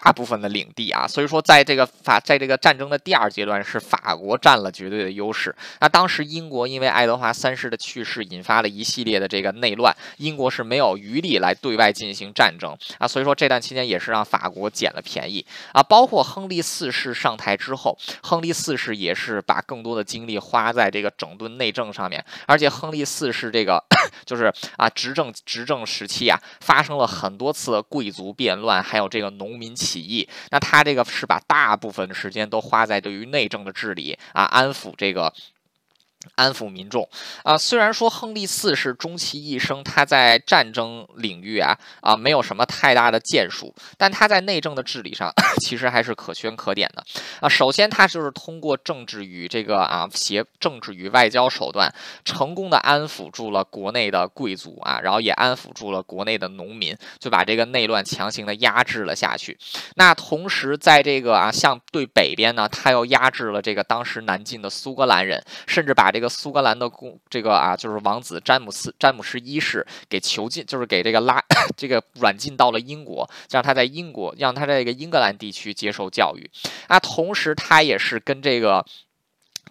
大部分的领地啊，所以说在这个法在这个战争的第二阶段是法国占了绝对的优势。那当时英国因为爱德华三世的去世，引发了一系列的这个内乱，英国是没有余力来对外进行战争啊，所以说这段期间也是让法国捡了便宜啊。包括亨利四世上台之后，亨利四世也是把更多的精力花在这个整顿内政上面，而且亨利四世这个 [COUGHS] 就是啊执政执政时期啊，发生了很多次贵族变乱，还有这个农民。起起义，那他这个是把大部分的时间都花在对于内政的治理啊，安抚这个。安抚民众啊，虽然说亨利四世终其一生，他在战争领域啊啊没有什么太大的建树，但他在内政的治理上 [COUGHS] 其实还是可圈可点的啊。首先，他就是通过政治与这个啊协政治与外交手段，成功的安抚住了国内的贵族啊，然后也安抚住了国内的农民，就把这个内乱强行的压制了下去。那同时，在这个啊向对北边呢，他又压制了这个当时南进的苏格兰人，甚至把这个苏格兰的公这个啊，就是王子詹姆斯詹姆斯一世给囚禁，就是给这个拉 [LAUGHS] 这个软禁到了英国，让他在英国，让他在这个英格兰地区接受教育。啊，同时他也是跟这个。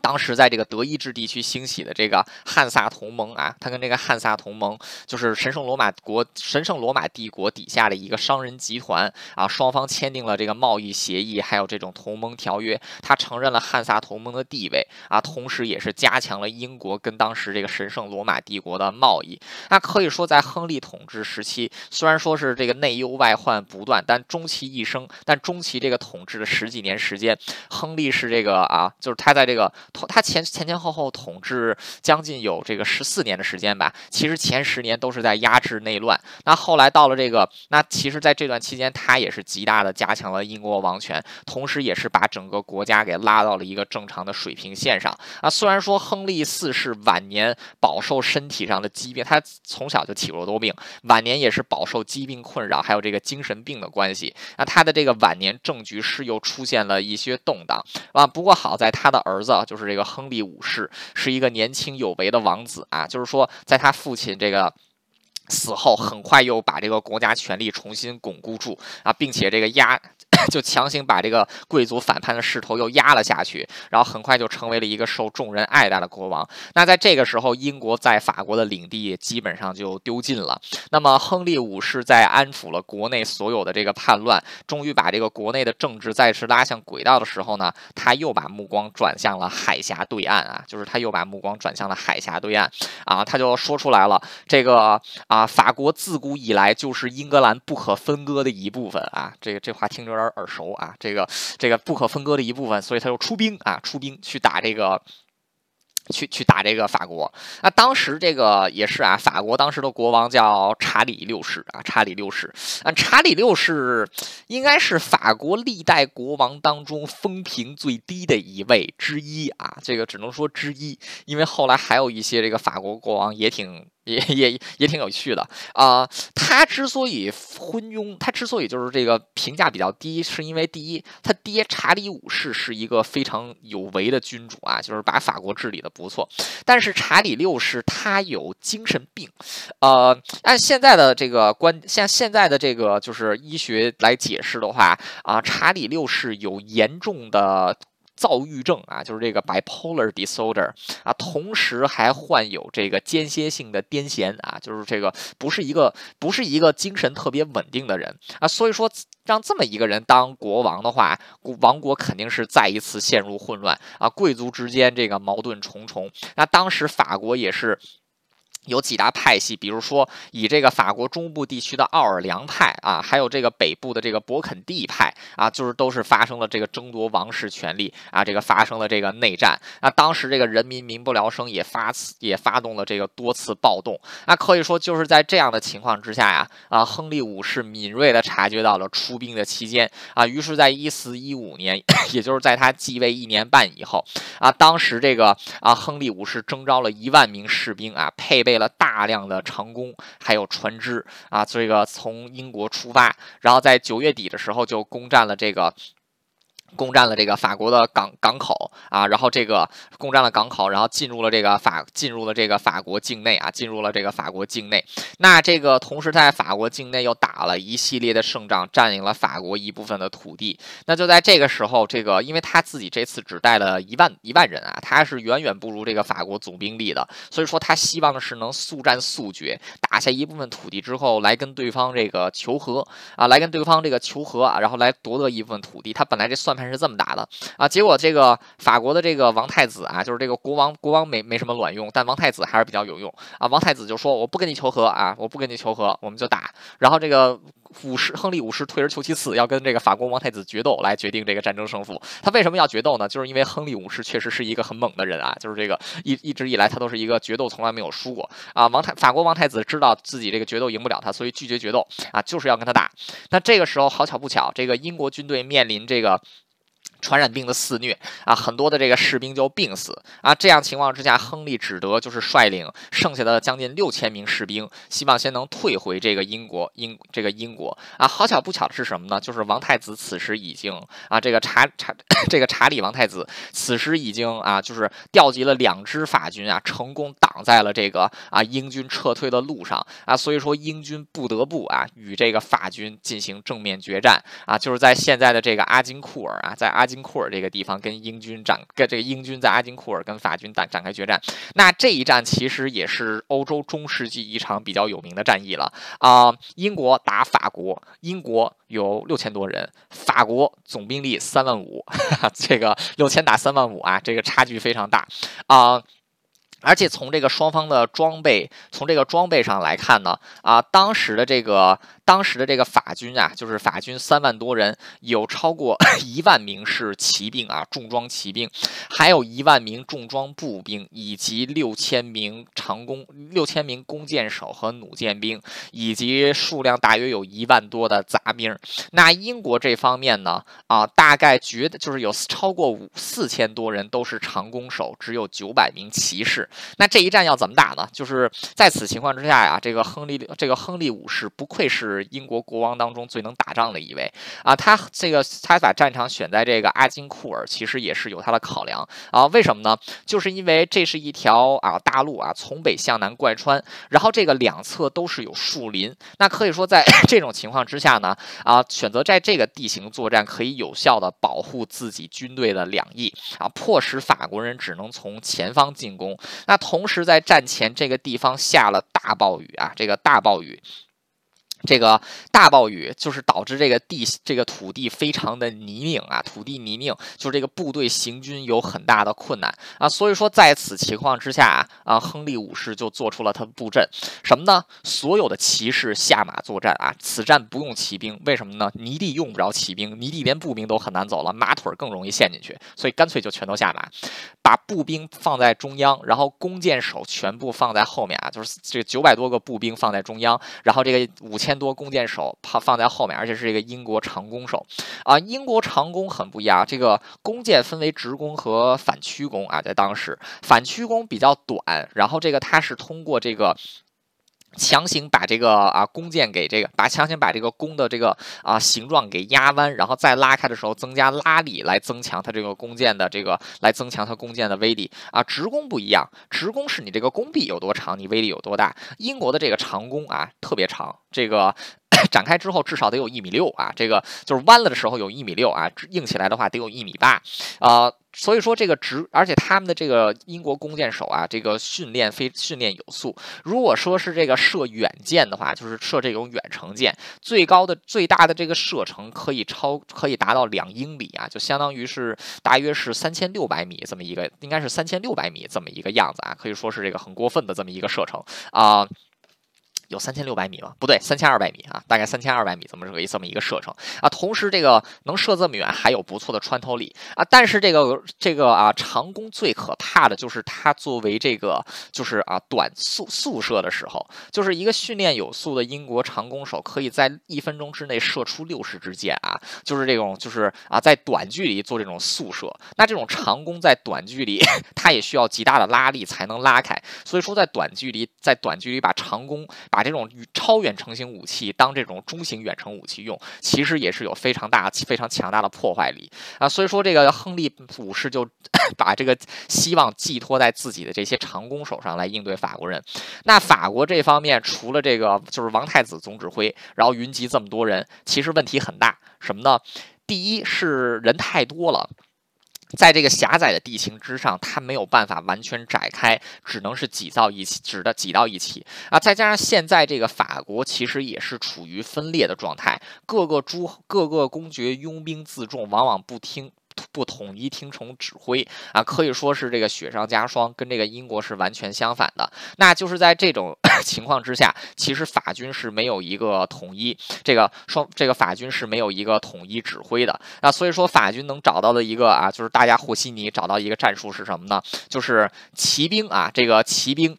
当时在这个德意志地区兴起的这个汉萨同盟啊，他跟这个汉萨同盟就是神圣罗马国、神圣罗马帝国底下的一个商人集团啊，双方签订了这个贸易协议，还有这种同盟条约，他承认了汉萨同盟的地位啊，同时也是加强了英国跟当时这个神圣罗马帝国的贸易。那可以说，在亨利统治时期，虽然说是这个内忧外患不断，但终其一生，但终其这个统治的十几年时间，亨利是这个啊，就是他在这个。他前前前后后统治将近有这个十四年的时间吧，其实前十年都是在压制内乱。那后来到了这个，那其实在这段期间，他也是极大的加强了英国王权，同时也是把整个国家给拉到了一个正常的水平线上。啊，虽然说亨利四世晚年饱受身体上的疾病，他从小就体弱多病，晚年也是饱受疾病困扰，还有这个精神病的关系。那他的这个晚年政局是又出现了一些动荡啊。不过好在他的儿子就是。这个亨利五世是一个年轻有为的王子啊，就是说，在他父亲这个。死后很快又把这个国家权力重新巩固住啊，并且这个压就强行把这个贵族反叛的势头又压了下去，然后很快就成为了一个受众人爱戴的国王。那在这个时候，英国在法国的领地基本上就丢尽了。那么亨利五世在安抚了国内所有的这个叛乱，终于把这个国内的政治再次拉向轨道的时候呢，他又把目光转向了海峡对岸啊，就是他又把目光转向了海峡对岸啊，他就说出来了这个啊。法国自古以来就是英格兰不可分割的一部分啊！这个这话听着有点耳熟啊！这个这个不可分割的一部分，所以他就出兵啊，出兵去打这个。去去打这个法国，那当时这个也是啊，法国当时的国王叫查理六世啊，查理六世，啊，查理六世应该是法国历代国王当中风评最低的一位之一啊，这个只能说之一，因为后来还有一些这个法国国王也挺也也也挺有趣的啊。他之所以昏庸，他之所以就是这个评价比较低，是因为第一，他爹查理五世是一个非常有为的君主啊，就是把法国治理的。不错，但是查理六世他有精神病，呃，按现在的这个观，像现在的这个就是医学来解释的话啊，查理六世有严重的。躁郁症啊，就是这个 bipolar disorder 啊，同时还患有这个间歇性的癫痫啊，就是这个不是一个不是一个精神特别稳定的人啊，所以说让这么一个人当国王的话，王国肯定是再一次陷入混乱啊，贵族之间这个矛盾重重。那当时法国也是。有几大派系，比如说以这个法国中部地区的奥尔良派啊，还有这个北部的这个勃肯第派啊，就是都是发生了这个争夺王室权力啊，这个发生了这个内战。那当时这个人民民不聊生，也发也发动了这个多次暴动。那可以说就是在这样的情况之下呀，啊，亨利五世敏锐地察觉到了出兵的期间啊，于是在一四一五年，[COUGHS] 也就是在他继位一年半以后啊，当时这个啊，亨利五世征召了一万名士兵啊，配备。了大量的长弓，还有船只啊，这个从英国出发，然后在九月底的时候就攻占了这个。攻占了这个法国的港港口啊，然后这个攻占了港口，然后进入了这个法进入了这个法国境内啊，进入了这个法国境内。那这个同时在法国境内又打了一系列的胜仗，占领了法国一部分的土地。那就在这个时候，这个因为他自己这次只带了一万一万人啊，他是远远不如这个法国总兵力的，所以说他希望的是能速战速决，打下一部分土地之后，来跟对方这个求和啊，来跟对方这个求和啊，然后来夺得一部分土地。他本来这算。盘是这么打的啊，结果这个法国的这个王太子啊，就是这个国王，国王没没什么卵用，但王太子还是比较有用啊。王太子就说：“我不跟你求和啊，我不跟你求和，我们就打。”然后这个五世亨利五世退而求其次，要跟这个法国王太子决斗来决定这个战争胜负。他为什么要决斗呢？就是因为亨利五世确实是一个很猛的人啊，就是这个一一直以来他都是一个决斗从来没有输过啊。王太法国王太子知道自己这个决斗赢不了他，所以拒绝决斗啊，就是要跟他打。那这个时候好巧不巧，这个英国军队面临这个。传染病的肆虐啊，很多的这个士兵就病死啊。这样情况之下，亨利只得就是率领剩下的将近六千名士兵，希望先能退回这个英国英这个英国啊。好巧不巧的是什么呢？就是王太子此时已经啊，这个查查 [COUGHS] 这个查理王太子此时已经啊，就是调集了两支法军啊，成功挡在了这个啊英军撤退的路上啊。所以说英军不得不啊与这个法军进行正面决战啊，就是在现在的这个阿金库尔啊，在阿。阿金库尔这个地方跟英军展，跟这个英军在阿金库尔跟法军展展开决战。那这一战其实也是欧洲中世纪一场比较有名的战役了啊！英国打法国，英国有六千多人，法国总兵力三万五，[LAUGHS] 这个六千打三万五啊，这个差距非常大啊！而且从这个双方的装备，从这个装备上来看呢，啊，当时的这个。当时的这个法军啊，就是法军三万多人，有超过 [COUGHS] 一万名是骑兵啊，重装骑兵，还有一万名重装步兵，以及六千名长弓、六千名弓箭手和弩箭兵，以及数量大约有一万多的杂兵。那英国这方面呢，啊，大概觉得就是有超过五四千多人都是长弓手，只有九百名骑士。那这一战要怎么打呢？就是在此情况之下呀，这个亨利这个亨利五世不愧是。是英国国王当中最能打仗的一位啊，他这个他把战场选在这个阿金库尔，其实也是有他的考量啊。为什么呢？就是因为这是一条啊大路啊，从北向南贯穿，然后这个两侧都是有树林。那可以说，在 [COUGHS] 这种情况之下呢，啊，选择在这个地形作战，可以有效的保护自己军队的两翼啊，迫使法国人只能从前方进攻。那同时在战前这个地方下了大暴雨啊，这个大暴雨。这个大暴雨就是导致这个地这个土地非常的泥泞啊，土地泥泞，就是这个部队行军有很大的困难啊。所以说在此情况之下啊，亨利五世就做出了他的布阵，什么呢？所有的骑士下马作战啊，此战不用骑兵，为什么呢？泥地用不着骑兵，泥地连步兵都很难走了，马腿更容易陷进去，所以干脆就全都下马，把步兵放在中央，然后弓箭手全部放在后面啊，就是这九百多个步兵放在中央，然后这个五千。多弓箭手怕放在后面，而且是一个英国长弓手啊。英国长弓很不一样，这个弓箭分为直弓和反曲弓啊。在当时，反曲弓比较短，然后这个它是通过这个。强行把这个啊弓箭给这个，把强行把这个弓的这个啊形状给压弯，然后再拉开的时候增加拉力，来增强它这个弓箭的这个，来增强它弓箭的威力啊。直弓不一样，直弓是你这个弓臂有多长，你威力有多大。英国的这个长弓啊特别长，这个。[LAUGHS] 展开之后至少得有一米六啊，这个就是弯了的时候有一米六啊，硬起来的话得有一米八，啊，所以说这个直，而且他们的这个英国弓箭手啊，这个训练非训练有素。如果说是这个射远箭的话，就是射这种远程箭，最高的最大的这个射程可以超可以达到两英里啊，就相当于是大约是三千六百米这么一个，应该是三千六百米这么一个样子啊，可以说是这个很过分的这么一个射程啊。有三千六百米吗？不对，三千二百米啊，大概三千二百米这么个这么一个射程啊。同时，这个能射这么远，还有不错的穿透力啊。但是这个这个啊，长弓最可怕的就是它作为这个就是啊短速速射的时候，就是一个训练有素的英国长弓手可以在一分钟之内射出六十支箭啊，就是这种就是啊在短距离做这种速射。那这种长弓在短距离，[LAUGHS] 它也需要极大的拉力才能拉开。所以说，在短距离在短距离把长弓。把这种超远程型武器当这种中型远程武器用，其实也是有非常大、非常强大的破坏力啊。所以说，这个亨利五世就 [COUGHS] 把这个希望寄托在自己的这些长弓手上来应对法国人。那法国这方面，除了这个就是王太子总指挥，然后云集这么多人，其实问题很大。什么呢？第一是人太多了。在这个狭窄的地形之上，它没有办法完全展开，只能是挤到一起，只的挤到一起啊！再加上现在这个法国其实也是处于分裂的状态，各个诸各个公爵拥兵自重，往往不听。不统一听从指挥啊，可以说是这个雪上加霜，跟这个英国是完全相反的。那就是在这种 [COUGHS] 情况之下，其实法军是没有一个统一，这个双这个法军是没有一个统一指挥的啊，所以说法军能找到的一个啊，就是大家和稀泥找到一个战术是什么呢？就是骑兵啊，这个骑兵。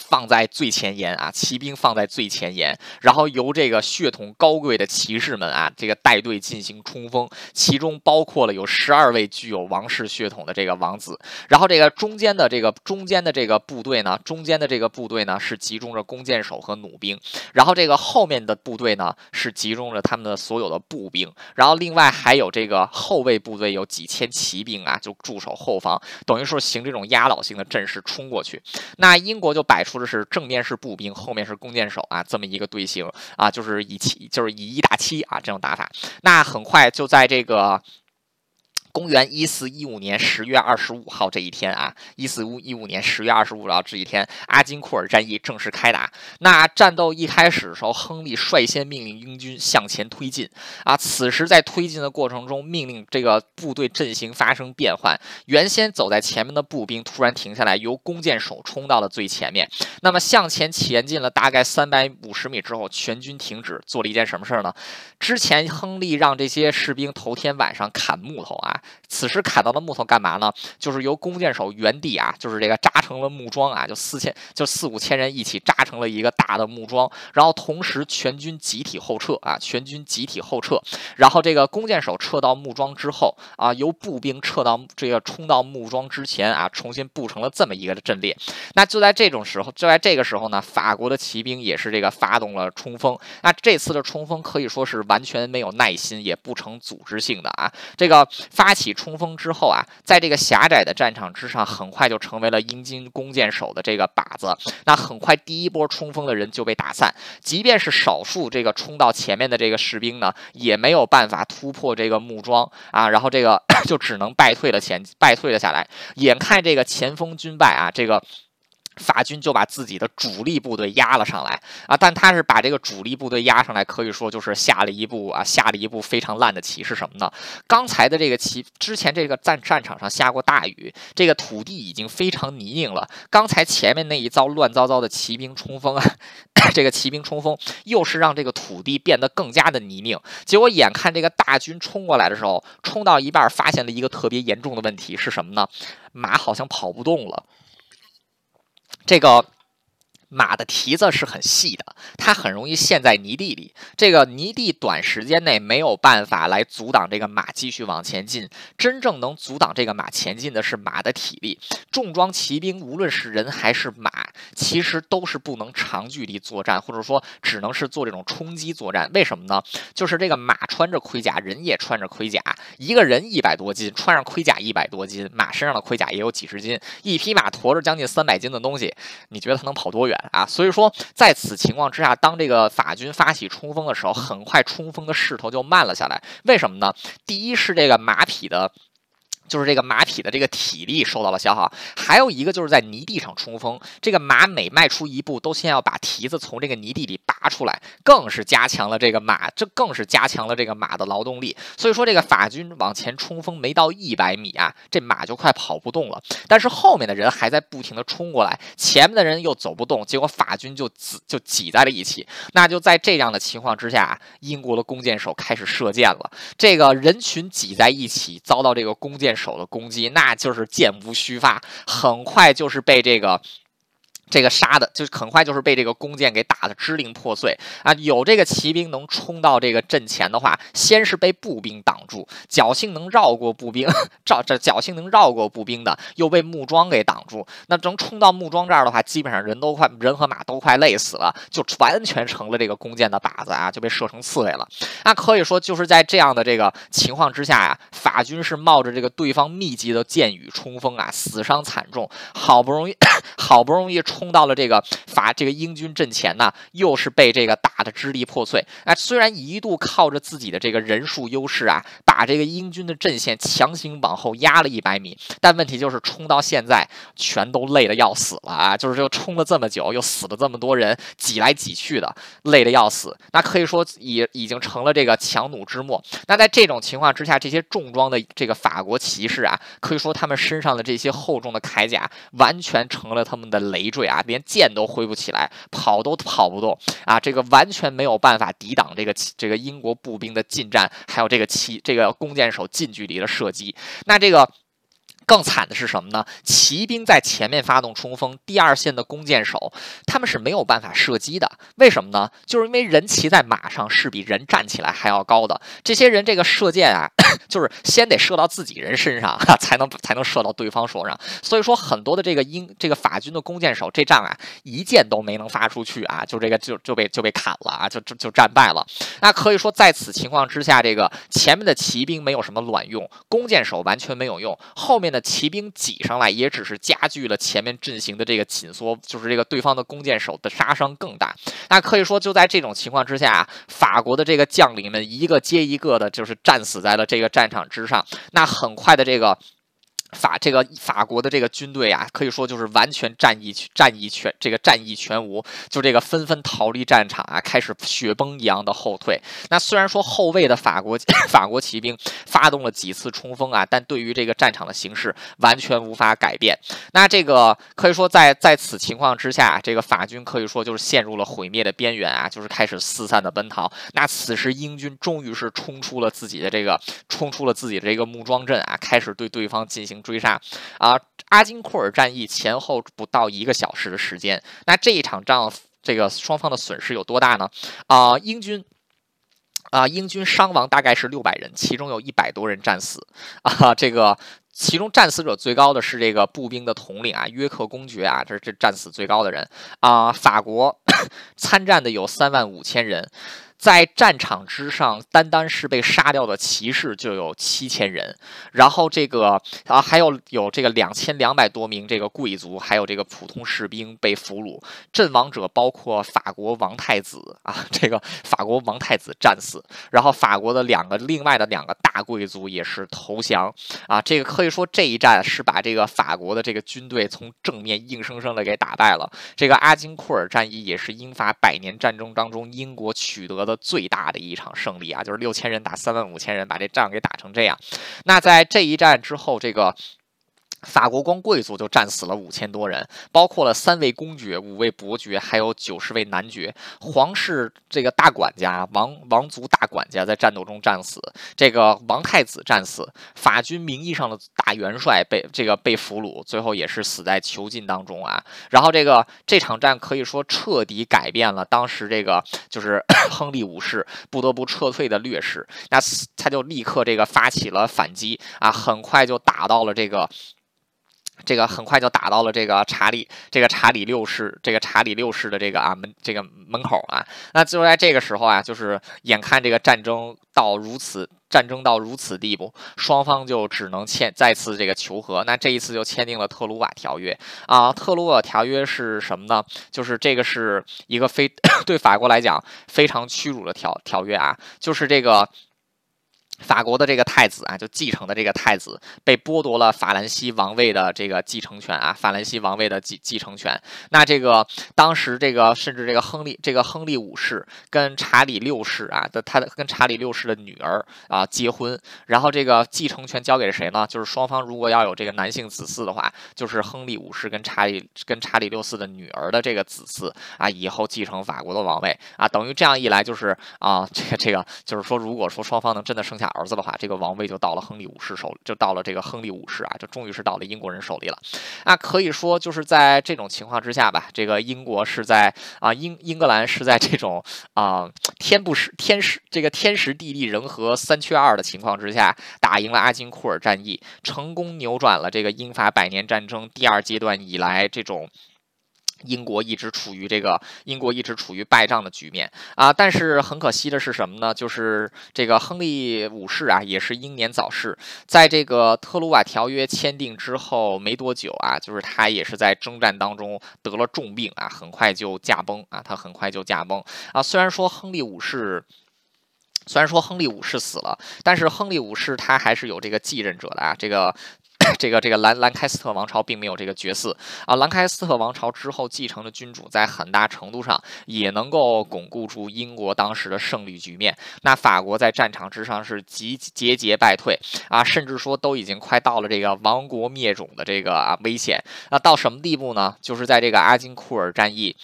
放在最前沿啊，骑兵放在最前沿，然后由这个血统高贵的骑士们啊，这个带队进行冲锋，其中包括了有十二位具有王室血统的这个王子，然后这个中间的这个中间的这个部队呢，中间的这个部队呢是集中着弓箭手和弩兵，然后这个后面的部队呢是集中着他们的所有的步兵，然后另外还有这个后卫部队有几千骑兵啊，就驻守后方，等于说行这种压倒性的阵势冲过去，那英国就摆。出的是正面是步兵，后面是弓箭手啊，这么一个队形啊，就是以七，就是以一打七啊这种打法。那很快就在这个。公元一四一五年十月二十五号这一天啊，一四五一五年十月二十五号这一天，阿金库尔战役正式开打。那战斗一开始的时候，亨利率先命令英军向前推进啊。此时在推进的过程中，命令这个部队阵型发生变换。原先走在前面的步兵突然停下来，由弓箭手冲到了最前面。那么向前前进了大概三百五十米之后，全军停止，做了一件什么事儿呢？之前亨利让这些士兵头天晚上砍木头啊。此时砍到的木头干嘛呢？就是由弓箭手原地啊，就是这个扎成了木桩啊，就四千就四五千人一起扎成了一个大的木桩，然后同时全军集体后撤啊，全军集体后撤，然后这个弓箭手撤到木桩之后啊，由步兵撤到这个冲到木桩之前啊，重新布成了这么一个阵列。那就在这种时候，就在这个时候呢，法国的骑兵也是这个发动了冲锋。那这次的冲锋可以说是完全没有耐心，也不成组织性的啊，这个发。发起冲锋之后啊，在这个狭窄的战场之上，很快就成为了英军弓箭手的这个靶子。那很快，第一波冲锋的人就被打散。即便是少数这个冲到前面的这个士兵呢，也没有办法突破这个木桩啊，然后这个 [COUGHS] 就只能败退了前，败退了下来。眼看这个前锋军败啊，这个。法军就把自己的主力部队压了上来啊，但他是把这个主力部队压上来，可以说就是下了一步啊，下了一步非常烂的棋是什么呢？刚才的这个棋，之前这个战战场上下过大雨，这个土地已经非常泥泞了。刚才前面那一遭乱糟糟的骑兵冲锋啊，[LAUGHS] 这个骑兵冲锋又是让这个土地变得更加的泥泞。结果眼看这个大军冲过来的时候，冲到一半发现了一个特别严重的问题是什么呢？马好像跑不动了。这个。马的蹄子是很细的，它很容易陷在泥地里。这个泥地短时间内没有办法来阻挡这个马继续往前进。真正能阻挡这个马前进的是马的体力。重装骑兵无论是人还是马，其实都是不能长距离作战，或者说只能是做这种冲击作战。为什么呢？就是这个马穿着盔甲，人也穿着盔甲。一个人一百多斤，穿上盔甲一百多斤，马身上的盔甲也有几十斤，一匹马驮着将近三百斤的东西，你觉得它能跑多远？啊，所以说在此情况之下，当这个法军发起冲锋的时候，很快冲锋的势头就慢了下来。为什么呢？第一是这个马匹的。就是这个马匹的这个体力受到了消耗，还有一个就是在泥地上冲锋，这个马每迈出一步都先要把蹄子从这个泥地里拔出来，更是加强了这个马，这更是加强了这个马的劳动力。所以说这个法军往前冲锋没到一百米啊，这马就快跑不动了。但是后面的人还在不停的冲过来，前面的人又走不动，结果法军就挤就挤在了一起。那就在这样的情况之下，英国的弓箭手开始射箭了。这个人群挤在一起，遭到这个弓箭手。手的攻击，那就是箭无虚发，很快就是被这个。这个杀的，就很快就是被这个弓箭给打的支离破碎啊！有这个骑兵能冲到这个阵前的话，先是被步兵挡住，侥幸能绕过步兵，绕这侥幸能绕过步兵的，又被木桩给挡住。那能冲到木桩这儿的话，基本上人都快人和马都快累死了，就完全成了这个弓箭的靶子啊，就被射成刺猬了。那可以说就是在这样的这个情况之下呀，法军是冒着这个对方密集的箭雨冲锋啊，死伤惨重，好不容易 [COUGHS] 好不容易冲。冲到了这个法这个英军阵前呢，又是被这个打得支离破碎。啊，虽然一度靠着自己的这个人数优势啊，把这个英军的阵线强行往后压了一百米，但问题就是冲到现在全都累得要死了啊！就是就冲了这么久，又死了这么多人，挤来挤去的，累得要死。那可以说已已经成了这个强弩之末。那在这种情况之下，这些重装的这个法国骑士啊，可以说他们身上的这些厚重的铠甲完全成了他们的累赘啊，连剑都挥不起来，跑都跑不动啊，这个完全没有办法抵挡这个这个英国步兵的近战，还有这个骑这个弓箭手近距离的射击。那这个。更惨的是什么呢？骑兵在前面发动冲锋，第二线的弓箭手他们是没有办法射击的。为什么呢？就是因为人骑在马上是比人站起来还要高的。这些人这个射箭啊，[COUGHS] 就是先得射到自己人身上，才能才能射到对方手上。所以说，很多的这个英这个法军的弓箭手这仗啊，一箭都没能发出去啊，就这个就就被就被砍了啊，就就就战败了。那可以说，在此情况之下，这个前面的骑兵没有什么卵用，弓箭手完全没有用，后面的。骑兵挤上来，也只是加剧了前面阵型的这个紧缩，就是这个对方的弓箭手的杀伤更大。那可以说，就在这种情况之下，法国的这个将领们一个接一个的，就是战死在了这个战场之上。那很快的这个。法这个法国的这个军队啊，可以说就是完全战役战役全这个战役全无，就这个纷纷逃离战场啊，开始雪崩一样的后退。那虽然说后卫的法国 [COUGHS] 法国骑兵发动了几次冲锋啊，但对于这个战场的形势完全无法改变。那这个可以说在在此情况之下，这个法军可以说就是陷入了毁灭的边缘啊，就是开始四散的奔逃。那此时英军终于是冲出了自己的这个冲出了自己的这个木桩阵啊，开始对对方进行。追杀啊！阿金库尔战役前后不到一个小时的时间，那这一场仗，这个双方的损失有多大呢？啊，英军啊，英军伤亡大概是六百人，其中有一百多人战死啊。这个其中战死者最高的是这个步兵的统领啊，约克公爵啊，这这战死最高的人啊。法国 [COUGHS] 参战的有三万五千人。在战场之上，单单是被杀掉的骑士就有七千人，然后这个啊，还有有这个两千两百多名这个贵族，还有这个普通士兵被俘虏，阵亡者包括法国王太子啊，这个法国王太子战死，然后法国的两个另外的两个大贵族也是投降啊，这个可以说这一战是把这个法国的这个军队从正面硬生生的给打败了。这个阿金库尔战役也是英法百年战争当中英国取得的。最大的一场胜利啊，就是六千人打三万五千人，把这仗给打成这样。那在这一战之后，这个。法国光贵族就战死了五千多人，包括了三位公爵、五位伯爵，还有九十位男爵。皇室这个大管家、王王族大管家在战斗中战死，这个王太子战死，法军名义上的大元帅被这个被俘虏，最后也是死在囚禁当中啊。然后这个这场战可以说彻底改变了当时这个就是 [COUGHS] 亨利五世不得不撤退的劣势，那他就立刻这个发起了反击啊，很快就打到了这个。这个很快就打到了这个查理，这个查理六世，这个查理六世的这个啊门，这个门口啊。那就在这个时候啊，就是眼看这个战争到如此，战争到如此地步，双方就只能签再次这个求和。那这一次就签订了特鲁瓦条约啊。特鲁瓦条约是什么呢？就是这个是一个非 [COUGHS] 对法国来讲非常屈辱的条条约啊，就是这个。法国的这个太子啊，就继承的这个太子被剥夺了法兰西王位的这个继承权啊，法兰西王位的继继承权。那这个当时这个甚至这个亨利这个亨利五世跟查理六世啊的他的跟查理六世的女儿啊结婚，然后这个继承权交给谁呢？就是双方如果要有这个男性子嗣的话，就是亨利五世跟查理跟查理六世的女儿的这个子嗣啊，以后继承法国的王位啊，等于这样一来就是啊，这个这个就是说，如果说双方能真的生下。儿子的话，这个王位就到了亨利五世手里，就到了这个亨利五世啊，就终于是到了英国人手里了。那可以说，就是在这种情况之下吧，这个英国是在啊英英格兰是在这种啊天不时天时这个天时地利人和三缺二的情况之下，打赢了阿金库尔战役，成功扭转了这个英法百年战争第二阶段以来这种。英国一直处于这个英国一直处于败仗的局面啊，但是很可惜的是什么呢？就是这个亨利五世啊，也是英年早逝。在这个特鲁瓦条约签订之后没多久啊，就是他也是在征战当中得了重病啊，很快就驾崩啊，他很快就驾崩啊。虽然说亨利五世。虽然说亨利五世死了，但是亨利五世他还是有这个继任者的啊，这个。这个这个兰兰开斯特王朝并没有这个绝嗣啊，兰开斯特王朝之后继承的君主在很大程度上也能够巩固住英国当时的胜利局面。那法国在战场之上是节节节败退啊，甚至说都已经快到了这个亡国灭种的这个啊危险。那到什么地步呢？就是在这个阿金库尔战役。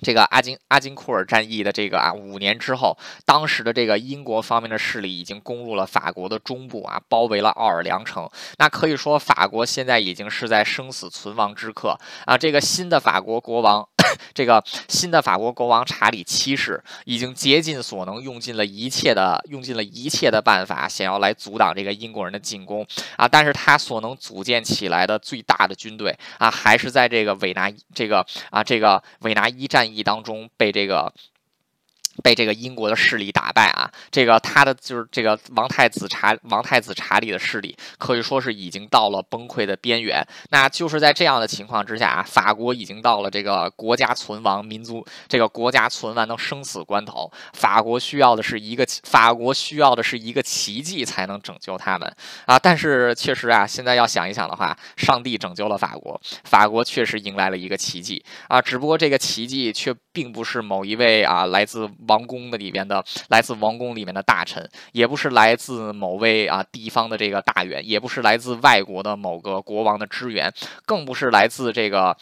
这个阿金阿金库尔战役的这个啊五年之后，当时的这个英国方面的势力已经攻入了法国的中部啊，包围了奥尔良城。那可以说，法国现在已经是在生死存亡之刻啊。这个新的法国国王，这个新的法国国王查理七世已经竭尽所能，用尽了一切的用尽了一切的办法，想要来阻挡这个英国人的进攻啊。但是他所能组建起来的最大的军队啊，还是在这个维拿这个啊这个维拿一战。役当中被这个。被这个英国的势力打败啊，这个他的就是这个王太子查王太子查理的势力可以说是已经到了崩溃的边缘。那就是在这样的情况之下啊，法国已经到了这个国家存亡、民族这个国家存亡的生死关头。法国需要的是一个法国需要的是一个奇迹才能拯救他们啊！但是确实啊，现在要想一想的话，上帝拯救了法国，法国确实迎来了一个奇迹啊！只不过这个奇迹却并不是某一位啊来自。王宫的里边的来自王宫里面的大臣，也不是来自某位啊地方的这个大员，也不是来自外国的某个国王的支援，更不是来自这个。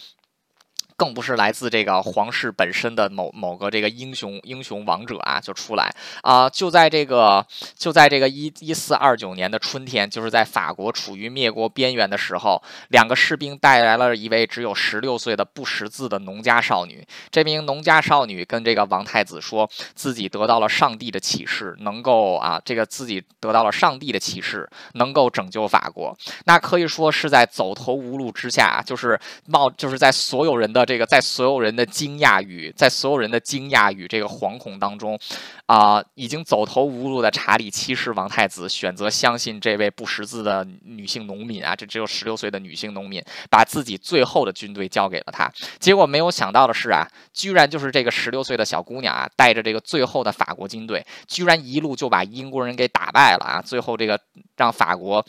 更不是来自这个皇室本身的某某个这个英雄英雄王者啊，就出来啊，就在这个就在这个一一四二九年的春天，就是在法国处于灭国边缘的时候，两个士兵带来了一位只有十六岁的不识字的农家少女。这名农家少女跟这个王太子说自己得到了上帝的启示，能够啊，这个自己得到了上帝的启示，能够拯救法国。那可以说是在走投无路之下，就是冒就是在所有人的。这个在所有人的惊讶与在所有人的惊讶与这个惶恐当中，啊，已经走投无路的查理七世王太子选择相信这位不识字的女性农民啊，这只有十六岁的女性农民，把自己最后的军队交给了他。结果没有想到的是啊，居然就是这个十六岁的小姑娘啊，带着这个最后的法国军队，居然一路就把英国人给打败了啊！最后这个让法国。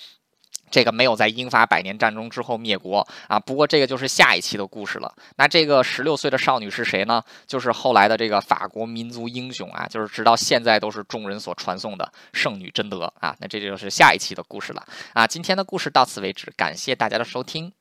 这个没有在英法百年战争之后灭国啊，不过这个就是下一期的故事了。那这个十六岁的少女是谁呢？就是后来的这个法国民族英雄啊，就是直到现在都是众人所传颂的圣女贞德啊。那这就是下一期的故事了啊。今天的故事到此为止，感谢大家的收听。